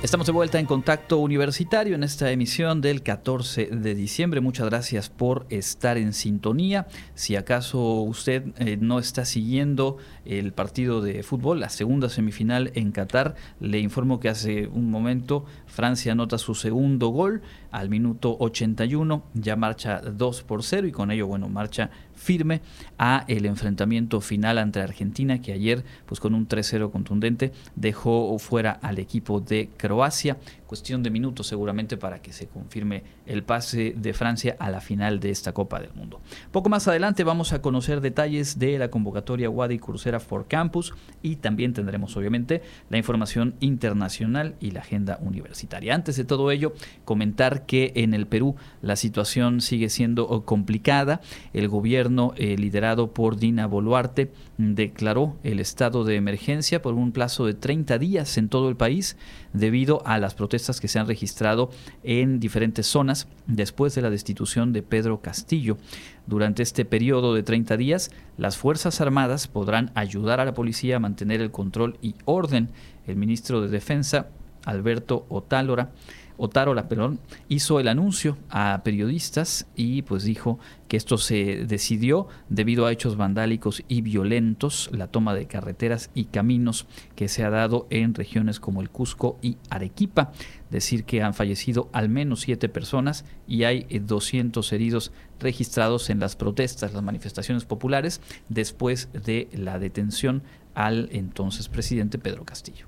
Estamos de vuelta en Contacto Universitario en esta emisión del 14 de diciembre. Muchas gracias por estar en sintonía. Si acaso usted eh, no está siguiendo el partido de fútbol, la segunda semifinal en Qatar, le informo que hace un momento Francia anota su segundo gol al minuto 81, ya marcha 2 por 0 y con ello, bueno, marcha firme a el enfrentamiento final ante Argentina que ayer, pues con un 3-0 contundente, dejó fuera al equipo de Croacia. Cuestión de minutos seguramente para que se confirme el pase de Francia a la final de esta Copa del Mundo. Poco más adelante vamos a conocer detalles de la convocatoria Wadi Crucera for Campus y también tendremos obviamente la información internacional y la agenda universitaria. Antes de todo ello, comentar que en el Perú la situación sigue siendo complicada. El gobierno eh, liderado por Dina Boluarte declaró el estado de emergencia por un plazo de 30 días en todo el país debido a las protestas que se han registrado en diferentes zonas después de la destitución de Pedro Castillo. Durante este periodo de 30 días, las Fuerzas Armadas podrán ayudar a la policía a mantener el control y orden. El ministro de Defensa, Alberto Otálora, Otárola, perdón, hizo el anuncio a periodistas y pues dijo que esto se decidió debido a hechos vandálicos y violentos, la toma de carreteras y caminos que se ha dado en regiones como el Cusco y Arequipa. Decir que han fallecido al menos siete personas y hay 200 heridos registrados en las protestas, las manifestaciones populares, después de la detención al entonces presidente Pedro Castillo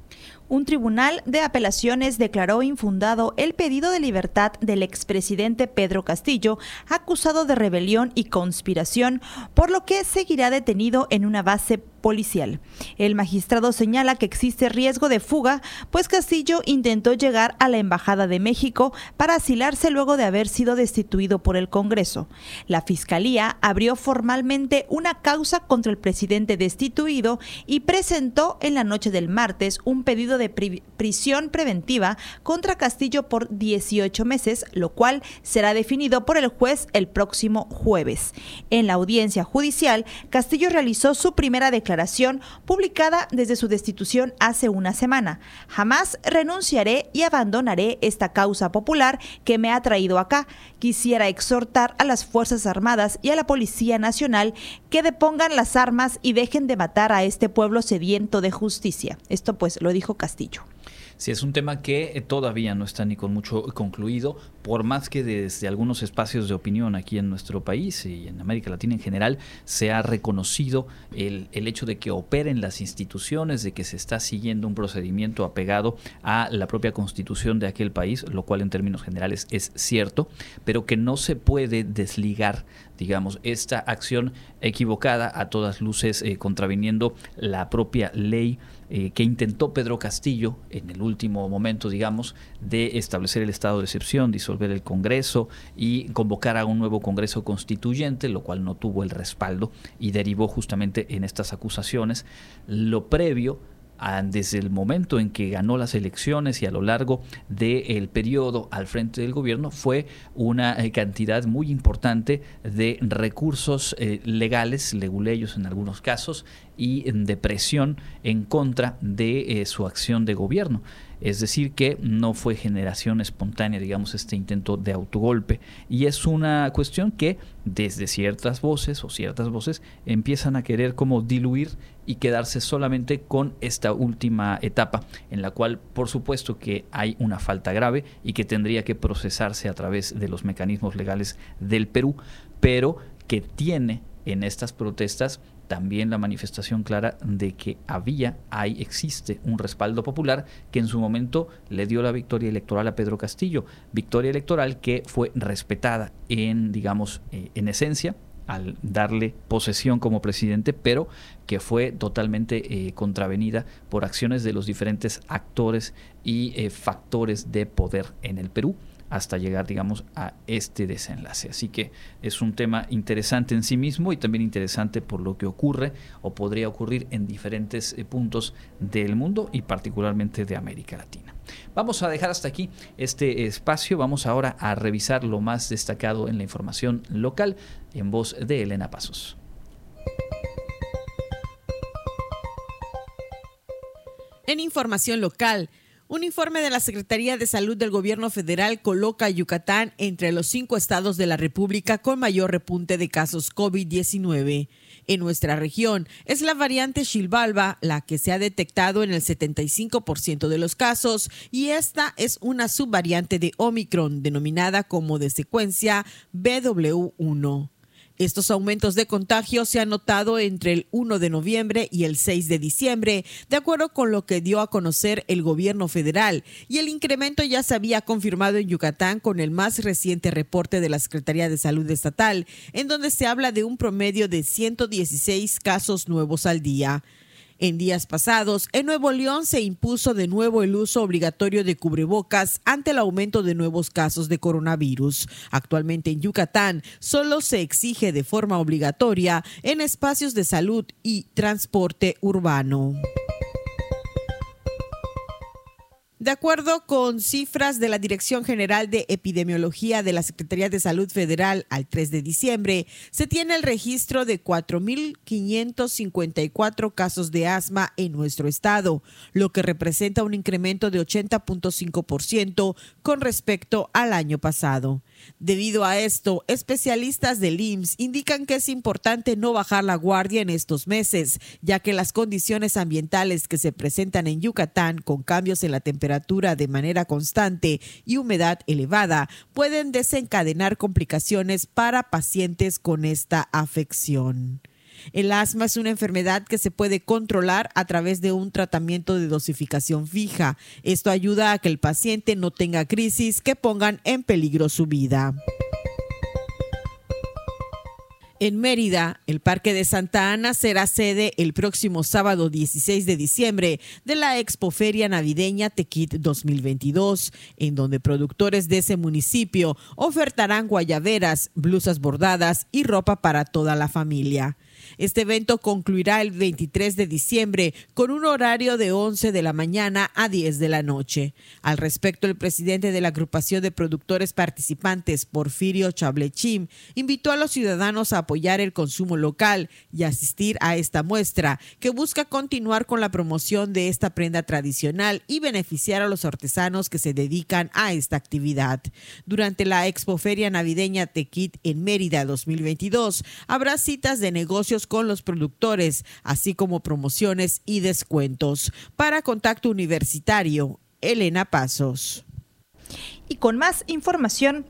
un tribunal de apelaciones declaró infundado el pedido de libertad del expresidente Pedro Castillo, acusado de rebelión y conspiración, por lo que seguirá detenido en una base policial. El magistrado señala que existe riesgo de fuga, pues Castillo intentó llegar a la Embajada de México para asilarse luego de haber sido destituido por el Congreso. La Fiscalía abrió formalmente una causa contra el presidente destituido y presentó en la noche del martes un pedido de prisión preventiva contra Castillo por 18 meses, lo cual será definido por el juez el próximo jueves. En la audiencia judicial, Castillo realizó su primera declaración publicada desde su destitución hace una semana. Jamás renunciaré y abandonaré esta causa popular que me ha traído acá. Quisiera exhortar a las Fuerzas Armadas y a la Policía Nacional que depongan las armas y dejen de matar a este pueblo sediento de justicia. Esto pues lo dijo Castillo. Sí, es un tema que eh, todavía no está ni con mucho concluido, por más que desde algunos espacios de opinión aquí en nuestro país y en América Latina en general se ha reconocido el, el hecho de que operen las instituciones, de que se está siguiendo un procedimiento apegado a la propia constitución de aquel país, lo cual en términos generales es cierto, pero que no se puede desligar digamos, esta acción equivocada a todas luces eh, contraviniendo la propia ley eh, que intentó Pedro Castillo en el último momento, digamos, de establecer el estado de excepción, disolver el Congreso y convocar a un nuevo Congreso constituyente, lo cual no tuvo el respaldo y derivó justamente en estas acusaciones. Lo previo desde el momento en que ganó las elecciones y a lo largo del periodo al frente del gobierno fue una eh, cantidad muy importante de recursos eh, legales, leguleyos en algunos casos, y de presión en contra de eh, su acción de gobierno. Es decir, que no fue generación espontánea, digamos, este intento de autogolpe. Y es una cuestión que desde ciertas voces o ciertas voces empiezan a querer como diluir y quedarse solamente con esta última etapa, en la cual por supuesto que hay una falta grave y que tendría que procesarse a través de los mecanismos legales del Perú, pero que tiene en estas protestas también la manifestación clara de que había, hay, existe un respaldo popular que en su momento le dio la victoria electoral a Pedro Castillo, victoria electoral que fue respetada en, digamos, eh, en esencia al darle posesión como presidente, pero que fue totalmente eh, contravenida por acciones de los diferentes actores y eh, factores de poder en el Perú hasta llegar, digamos, a este desenlace. Así que es un tema interesante en sí mismo y también interesante por lo que ocurre o podría ocurrir en diferentes eh, puntos del mundo y particularmente de América Latina. Vamos a dejar hasta aquí este espacio. Vamos ahora a revisar lo más destacado en la información local en voz de Elena Pasos. En información local, un informe de la Secretaría de Salud del Gobierno Federal coloca a Yucatán entre los cinco estados de la República con mayor repunte de casos COVID-19. En nuestra región es la variante Shilvalba la que se ha detectado en el 75% de los casos y esta es una subvariante de Omicron denominada como de secuencia BW1. Estos aumentos de contagio se han notado entre el 1 de noviembre y el 6 de diciembre, de acuerdo con lo que dio a conocer el gobierno federal, y el incremento ya se había confirmado en Yucatán con el más reciente reporte de la Secretaría de Salud Estatal, en donde se habla de un promedio de 116 casos nuevos al día. En días pasados, en Nuevo León se impuso de nuevo el uso obligatorio de cubrebocas ante el aumento de nuevos casos de coronavirus. Actualmente en Yucatán solo se exige de forma obligatoria en espacios de salud y transporte urbano. De acuerdo con cifras de la Dirección General de Epidemiología de la Secretaría de Salud Federal al 3 de diciembre, se tiene el registro de 4.554 casos de asma en nuestro estado, lo que representa un incremento de 80.5% con respecto al año pasado. Debido a esto, especialistas del IMSS indican que es importante no bajar la guardia en estos meses, ya que las condiciones ambientales que se presentan en Yucatán con cambios en la temperatura de manera constante y humedad elevada pueden desencadenar complicaciones para pacientes con esta afección. El asma es una enfermedad que se puede controlar a través de un tratamiento de dosificación fija. Esto ayuda a que el paciente no tenga crisis que pongan en peligro su vida. En Mérida, el Parque de Santa Ana será sede el próximo sábado 16 de diciembre de la Expoferia Navideña Tequit 2022, en donde productores de ese municipio ofertarán guayaberas, blusas bordadas y ropa para toda la familia. Este evento concluirá el 23 de diciembre con un horario de 11 de la mañana a 10 de la noche. Al respecto, el presidente de la agrupación de productores participantes, Porfirio Chablechim, invitó a los ciudadanos a apoyar el consumo local y asistir a esta muestra, que busca continuar con la promoción de esta prenda tradicional y beneficiar a los artesanos que se dedican a esta actividad. Durante la Expoferia Navideña Tequit en Mérida 2022, habrá citas de negocios con los productores, así como promociones y descuentos. Para Contacto Universitario, Elena Pasos. Y con más información,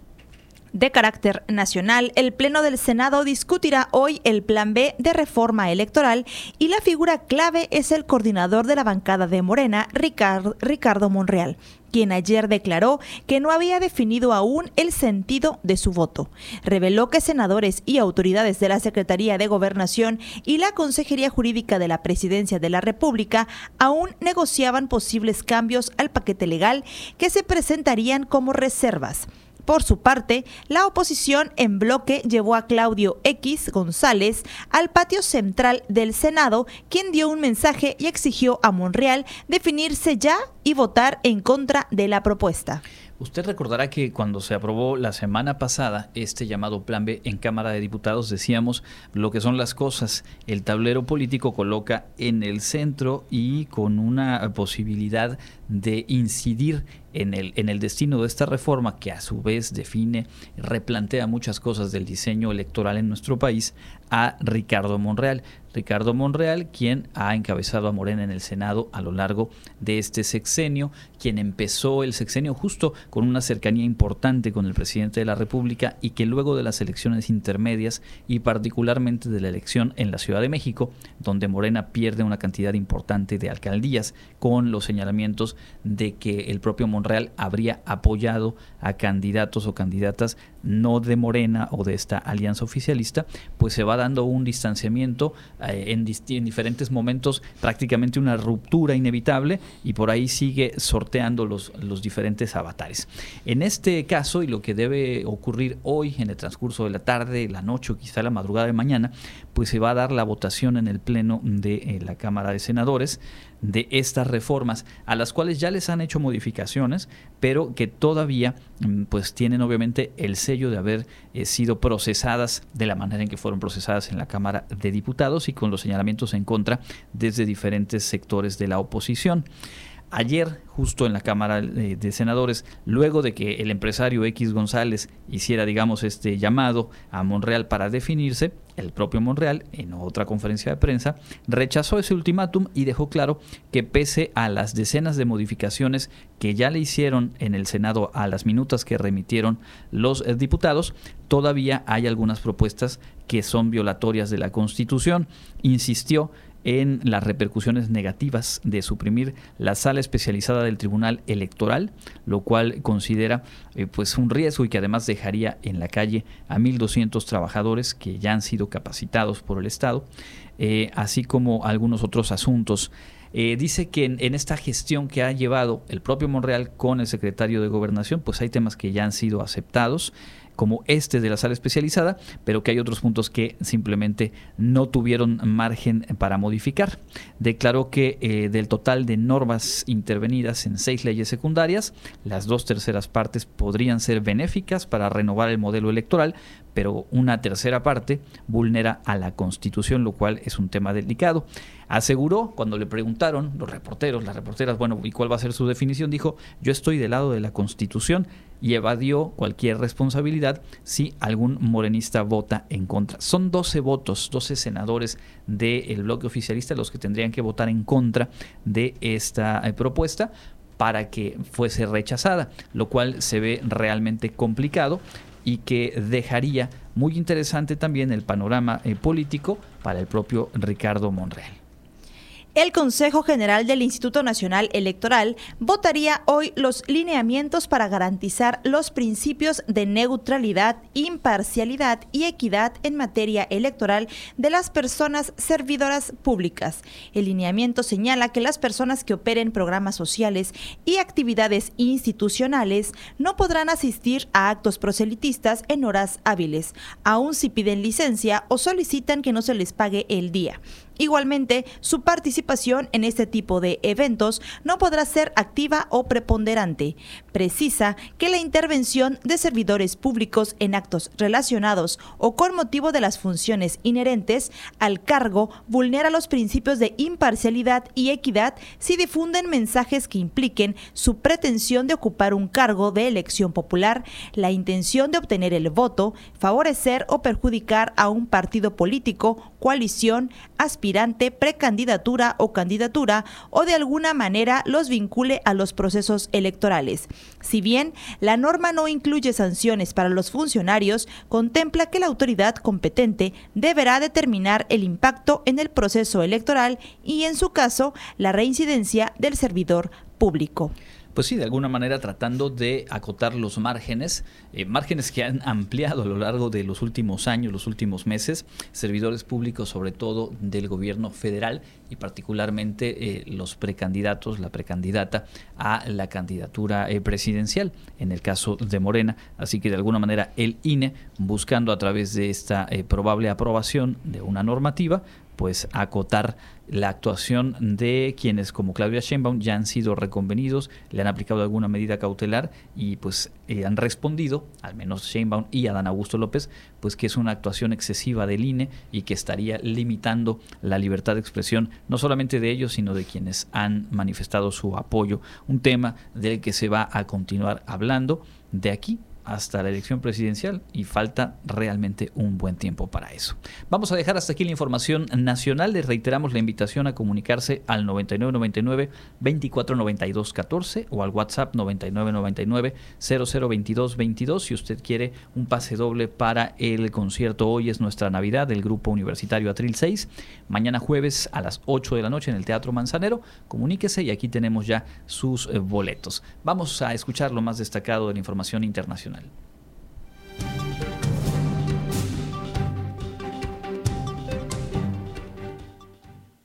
de carácter nacional, el Pleno del Senado discutirá hoy el Plan B de reforma electoral y la figura clave es el coordinador de la bancada de Morena, Ricardo, Monreal quien ayer declaró que no había definido aún el sentido de su voto. Reveló que senadores y autoridades de la Secretaría de Gobernación y la Consejería Jurídica de la Presidencia de la República aún negociaban posibles cambios al paquete legal que se presentarían como reservas. Por su parte, la oposición en bloque llevó a Claudio X González al patio central del Senado, quien dio un mensaje y exigió a Monreal definirse ya y votar en contra de la propuesta. Usted recordará que cuando se aprobó la semana pasada este llamado Plan B en Cámara de Diputados, decíamos lo que son las cosas. El tablero político coloca en el centro y con una posibilidad de incidir en el, en el destino de esta reforma que a su vez define, replantea muchas cosas del diseño electoral en nuestro país, a Ricardo Monreal. Ricardo Monreal, quien ha encabezado a Morena en el Senado a lo largo de este sexenio, quien empezó el sexenio justo con una cercanía importante con el presidente de la República y que luego de las elecciones intermedias y particularmente de la elección en la Ciudad de México, donde Morena pierde una cantidad importante de alcaldías con los señalamientos de que el propio Monreal habría apoyado a candidatos o candidatas no de Morena o de esta alianza oficialista, pues se va dando un distanciamiento eh, en, en, diferentes momentos, prácticamente una ruptura inevitable y por ahí sigue sorteando los, los diferentes avatares. En este caso, y lo que debe ocurrir hoy en el transcurso de la tarde, la noche o quizá la madrugada de mañana, pues se va a dar la votación en el Pleno de eh, la Cámara de Senadores de estas reformas, a las cuales ya les han hecho modificaciones, pero que todavía mm, pues tienen obviamente el sello de haber eh, sido procesadas de la manera en que fueron procesadas en la Cámara de Diputados y con los señalamientos en contra desde diferentes sectores de la oposición. Ayer, justo en la Cámara de Senadores, luego de que el empresario X González hiciera, digamos, este llamado a Monreal para definirse, el propio Monreal, en otra conferencia de prensa, rechazó ese ultimátum y dejó claro que pese a las decenas de modificaciones que ya le hicieron en el Senado a las minutas que remitieron los eh, diputados, todavía hay algunas propuestas que son violatorias de la Constitución. Insistió en las repercusiones negativas de suprimir la sala especializada del Tribunal Electoral, lo cual considera eh, pues un riesgo y que además dejaría en la calle a 1.200 trabajadores que ya han sido capacitados por el Estado, eh, así como algunos otros asuntos. Eh, dice que en, en, esta gestión que ha llevado el propio Monreal con el secretario de Gobernación, pues hay temas que ya han sido aceptados como este de la sala especializada, pero que hay otros puntos que simplemente no tuvieron margen para modificar. Declaró que eh, del total de normas intervenidas en seis leyes secundarias, las dos terceras partes podrían ser benéficas para renovar el modelo electoral, pero una tercera parte vulnera a la Constitución, lo cual es un tema delicado. Aseguró, cuando le preguntaron los reporteros, las reporteras, bueno, ¿y cuál va a ser su definición? Dijo, yo estoy del lado de la Constitución y evadió cualquier responsabilidad si algún morenista vota en contra. Son 12 votos, 12 senadores del bloque oficialista los que tendrían que votar en contra de esta eh, propuesta para que fuese rechazada, lo cual se ve realmente complicado y que dejaría muy interesante también el panorama eh, político para el propio Ricardo Monreal. El Consejo General del Instituto Nacional Electoral votaría hoy los lineamientos para garantizar los principios de neutralidad, imparcialidad y equidad en materia electoral de las personas servidoras públicas. El lineamiento señala que las personas que operen programas sociales y actividades institucionales no podrán asistir a actos proselitistas en horas hábiles, aun si piden licencia o solicitan que no se les pague el día. Igualmente, su participación en este tipo de eventos no podrá ser activa o preponderante. Precisa que la intervención de servidores públicos en actos relacionados o con motivo de las funciones inherentes al cargo vulnera los principios de imparcialidad y equidad si difunden mensajes que impliquen su pretensión de ocupar un cargo de elección popular, la intención de obtener el voto, favorecer o perjudicar a un partido político, coalición, aspirante, precandidatura o candidatura o de alguna manera los vincule a los procesos electorales. Si bien la norma no incluye sanciones para los funcionarios, contempla que la autoridad competente deberá determinar el impacto en el proceso electoral y, en su caso, la reincidencia del servidor público pues sí, de alguna manera tratando de acotar los márgenes, eh, márgenes que han ampliado a lo largo de los últimos años, los últimos meses, servidores públicos sobre todo del gobierno federal y particularmente eh, los precandidatos, la precandidata a la candidatura eh, presidencial, en el caso de Morena. Así que de alguna manera el INE, buscando a través de esta probable aprobación de una normativa, pues acotar la actuación de quienes como Claudia Sheinbaum ya han sido reconvenidos, le han aplicado alguna medida cautelar y pues eh, han respondido, al menos Sheinbaum y Adán Augusto López, pues que es una actuación excesiva del INE y que estaría limitando la libertad de expresión no solamente de ellos, sino de quienes han manifestado su apoyo, un tema del que se va a continuar hablando de aquí hasta la elección presidencial y falta realmente un buen tiempo para eso. Vamos a dejar hasta aquí la información nacional. Les reiteramos la invitación a comunicarse al 9999 2492 14 o al WhatsApp 9999 0022 22 si usted quiere un pase doble para el concierto. Hoy es nuestra Navidad del grupo universitario Atril 6. Mañana jueves a las 8 de la noche en el Teatro Manzanero. Comuníquese y aquí tenemos ya sus eh, boletos. Vamos a escuchar lo más destacado de la información internacional.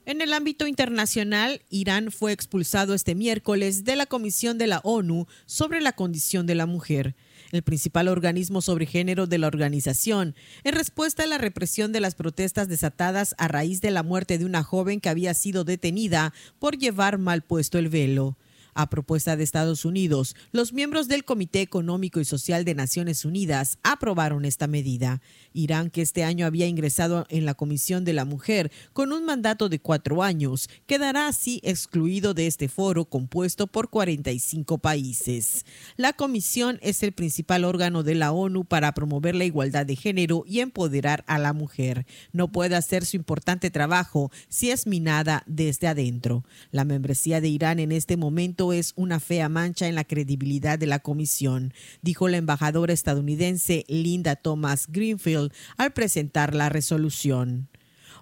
En el ámbito internacional, Irán fue expulsado este miércoles de la Comisión de la ONU sobre la condición de la mujer, el principal organismo sobre género de la organización, en respuesta a la represión de las protestas desatadas a raíz de la muerte de una joven que había sido detenida por llevar mal puesto el velo. A propuesta de Estados Unidos, los miembros del Comité Económico y Social de Naciones Unidas aprobaron esta medida. Irán, que este año había ingresado en la Comisión de la Mujer con un mandato de cuatro años, quedará así excluido de este foro compuesto por 45 países. La Comisión es el principal órgano de la ONU para promover la igualdad de género y empoderar a la mujer. No puede hacer su importante trabajo si es minada desde adentro. La membresía de Irán en este momento es una fea mancha en la credibilidad de la comisión, dijo la embajadora estadounidense Linda Thomas Greenfield al presentar la resolución.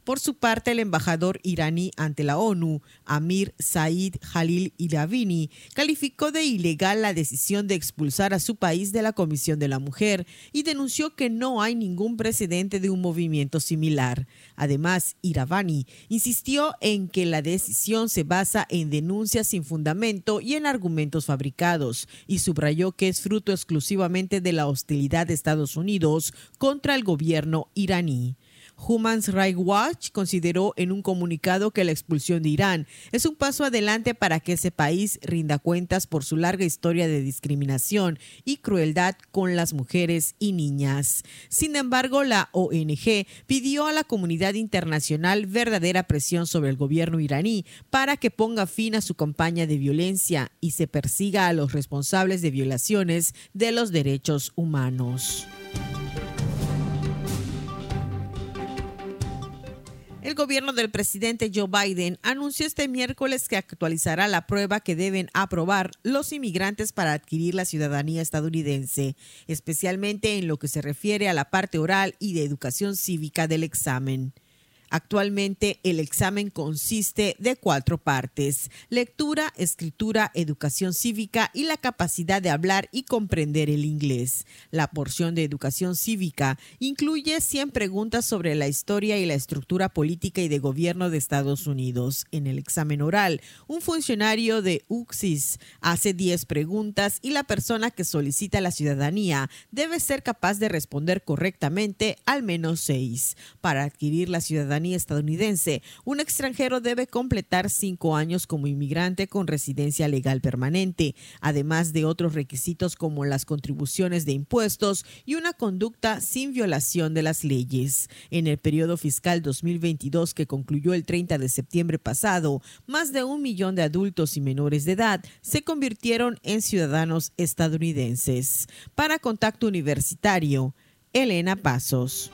Por su parte, el embajador iraní ante la ONU, Amir Said Jalil Iravini, calificó de ilegal la decisión de expulsar a su país de la Comisión de la Mujer y denunció que no hay ningún precedente de un movimiento similar. Además, Iravani insistió en que la decisión se basa en denuncias sin fundamento y en argumentos fabricados y subrayó que es fruto exclusivamente de la hostilidad de Estados Unidos contra el gobierno iraní. Human Rights Watch consideró en un comunicado que la expulsión de Irán es un paso adelante para que ese país rinda cuentas por su larga historia de discriminación y crueldad con las mujeres y niñas. Sin embargo, la ONG pidió a la comunidad internacional verdadera presión sobre el gobierno iraní para que ponga fin a su campaña de violencia y se persiga a los responsables de violaciones de los derechos humanos. El gobierno del presidente Joe Biden anunció este miércoles que actualizará la prueba que deben aprobar los inmigrantes para adquirir la ciudadanía estadounidense, especialmente en lo que se refiere a la parte oral y de educación cívica del examen. Actualmente el examen consiste de cuatro partes, lectura, escritura, educación cívica y la capacidad de hablar y comprender el inglés. La porción de educación cívica incluye 100 preguntas sobre la historia y la estructura política y de gobierno de Estados Unidos. En el examen oral, un funcionario de UXIS hace 10 preguntas y la persona que solicita la ciudadanía debe ser capaz de responder correctamente al menos 6. Para adquirir la ciudadanía, estadounidense, un extranjero debe completar cinco años como inmigrante con residencia legal permanente, además de otros requisitos como las contribuciones de impuestos y una conducta sin violación de las leyes. En el periodo fiscal 2022 que concluyó el 30 de septiembre pasado, más de un millón de adultos y menores de edad se convirtieron en ciudadanos estadounidenses. Para Contacto Universitario, Elena Pasos.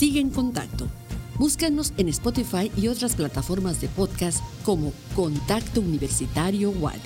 Sigue en contacto. Búscanos en Spotify y otras plataformas de podcast como Contacto Universitario Wadi.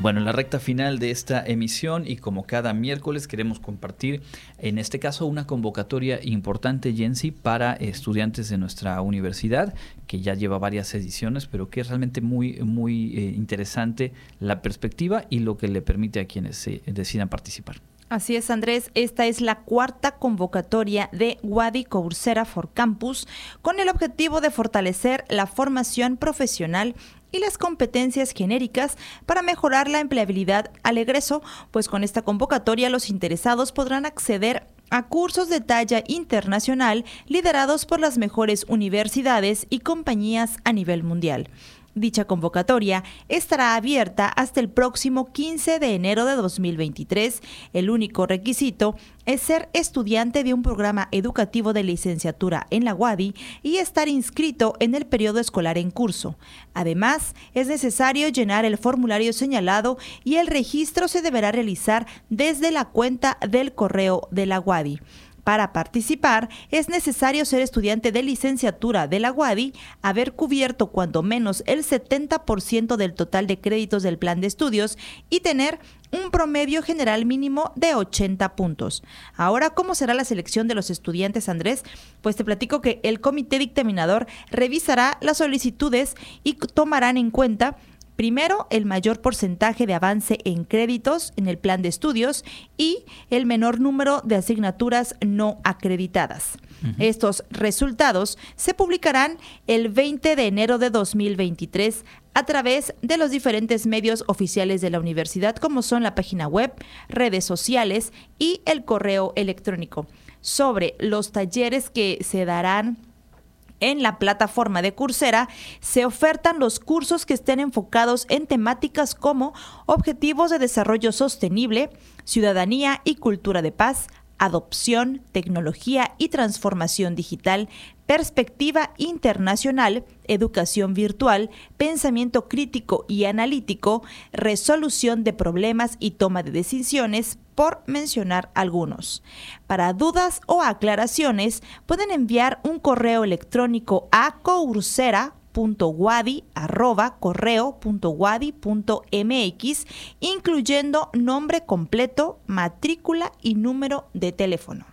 Bueno, en la recta final de esta emisión y como cada miércoles queremos compartir, en este caso, una convocatoria importante, Jensi, para estudiantes de nuestra universidad, que ya lleva varias ediciones, pero que es realmente muy, muy eh, interesante la perspectiva y lo que le permite a quienes se decidan participar. Así es, Andrés. Esta es la cuarta convocatoria de Wadi Coursera for Campus con el objetivo de fortalecer la formación profesional y las competencias genéricas para mejorar la empleabilidad al egreso, pues con esta convocatoria los interesados podrán acceder a cursos de talla internacional liderados por las mejores universidades y compañías a nivel mundial. Dicha convocatoria estará abierta hasta el próximo 15 de enero de 2023. El único requisito es ser estudiante de un programa educativo de licenciatura en la UADI y estar inscrito en el periodo escolar en curso. Además, es necesario llenar el formulario señalado y el registro se deberá realizar desde la cuenta del correo de la UADI. Para participar es necesario ser estudiante de licenciatura de la UADI, haber cubierto cuando menos el 70% del total de créditos del plan de estudios y tener un promedio general mínimo de 80 puntos. Ahora, ¿cómo será la selección de los estudiantes, Andrés? Pues te platico que el comité dictaminador revisará las solicitudes y tomarán en cuenta Primero, el mayor porcentaje de avance en créditos en el plan de estudios y el menor número de asignaturas no acreditadas. Estos resultados se publicarán el 20 de enero de 2023 a través de los diferentes medios oficiales de la universidad como son la página web, redes sociales y el correo electrónico. Sobre los talleres que se darán en la plataforma de Coursera se ofertan los cursos que estén enfocados en temáticas como objetivos de desarrollo sostenible, ciudadanía y cultura de paz, adopción, tecnología y transformación digital, perspectiva internacional, educación virtual, pensamiento crítico y analítico, resolución de problemas y toma de decisiones, por mencionar algunos. Para dudas o aclaraciones, pueden enviar un correo electrónico a coursera.wadi@correo.wadi.mx incluyendo nombre completo, matrícula y número de teléfono.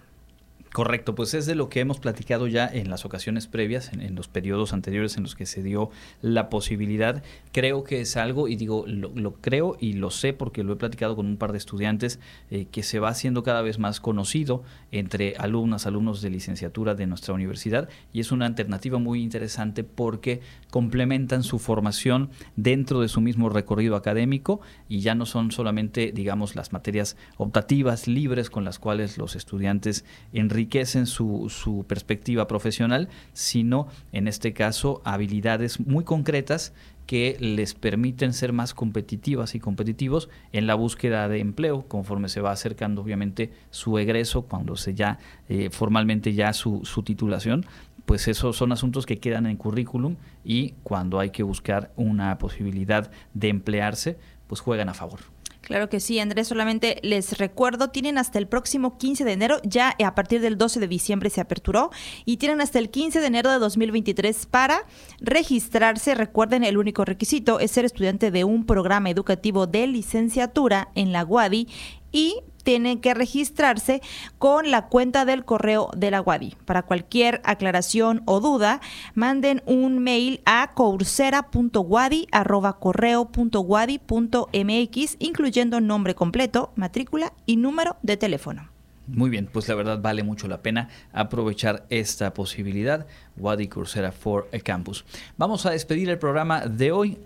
Correcto, pues es de lo que hemos platicado ya en las ocasiones previas, en, los periodos anteriores en los que se dio la posibilidad. Creo que es algo, y digo, lo, creo y lo sé porque lo he platicado con un par de estudiantes, eh, que se va haciendo cada vez más conocido entre alumnas, alumnos de licenciatura de nuestra universidad, y es una alternativa muy interesante porque complementan su formación dentro de su mismo recorrido académico y ya no son solamente, digamos, las materias optativas libres con las cuales los estudiantes enriquecen enriquecen su, su perspectiva profesional, sino en este caso habilidades muy concretas que les permiten ser más competitivas y competitivos en la búsqueda de empleo conforme se va acercando obviamente su egreso cuando se ya eh, formalmente ya su, su titulación pues esos son asuntos que quedan en currículum y cuando hay que buscar una posibilidad de emplearse pues juegan a favor. Claro que sí, Andrés, solamente les recuerdo, tienen hasta el próximo 15 de enero, ya a partir del 12 de diciembre se aperturó, y tienen hasta el 15 de enero de 2023 para registrarse. Recuerden, el único requisito es ser estudiante de un programa educativo de licenciatura en la UADI y tienen que registrarse con la cuenta del correo de la WADI. Para cualquier aclaración o duda, manden un mail a coursera.wadi.correo.wadi.mx, incluyendo nombre completo, matrícula y número de teléfono. Muy bien, pues la verdad vale mucho la pena aprovechar esta posibilidad. Wadi Coursera for a Campus. Vamos a despedir el programa de hoy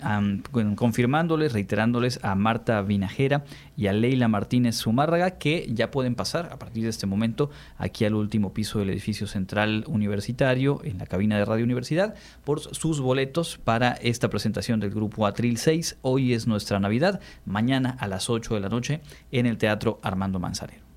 confirmándoles, reiterándoles a Marta Vinajera y a Leila Martínez Zumárraga que ya pueden pasar a partir de este momento aquí al último piso del edificio central universitario en la cabina de Radio Universidad por sus boletos para esta presentación del grupo Atril 6. Hoy es nuestra Navidad, mañana a las 8 de la noche en el Teatro Armando Manzanero.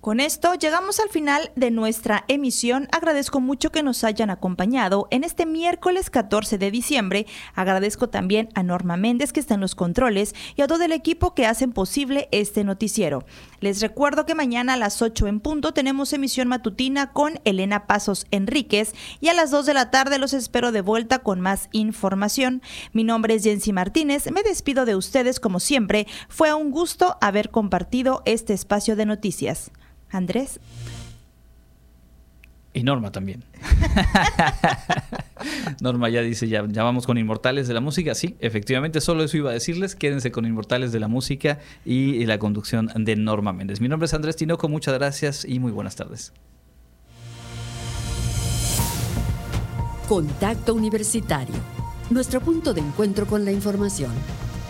Con esto llegamos al final de nuestra emisión. Agradezco mucho que nos hayan acompañado en este miércoles 14 de diciembre. Agradezco también a Norma Méndez que está en los controles y a todo el equipo que hacen posible este noticiero. Les recuerdo que mañana a las 8 en punto tenemos emisión matutina con Elena Pasos Enríquez y a las 2 de la tarde los espero de vuelta con más información. Mi nombre es Jensi Martínez. Me despido de ustedes como siempre. Fue un gusto haber compartido este espacio de noticias. Andrés. Y Norma también. Norma ya dice, ya, ya, vamos con Inmortales de la Música. Sí, efectivamente, solo eso iba a decirles. Quédense con Inmortales de la Música y la conducción de Norma Méndez. Mi nombre es Andrés Tinoco, muchas gracias y muy buenas tardes. Contacto Universitario, nuestro punto de encuentro con la información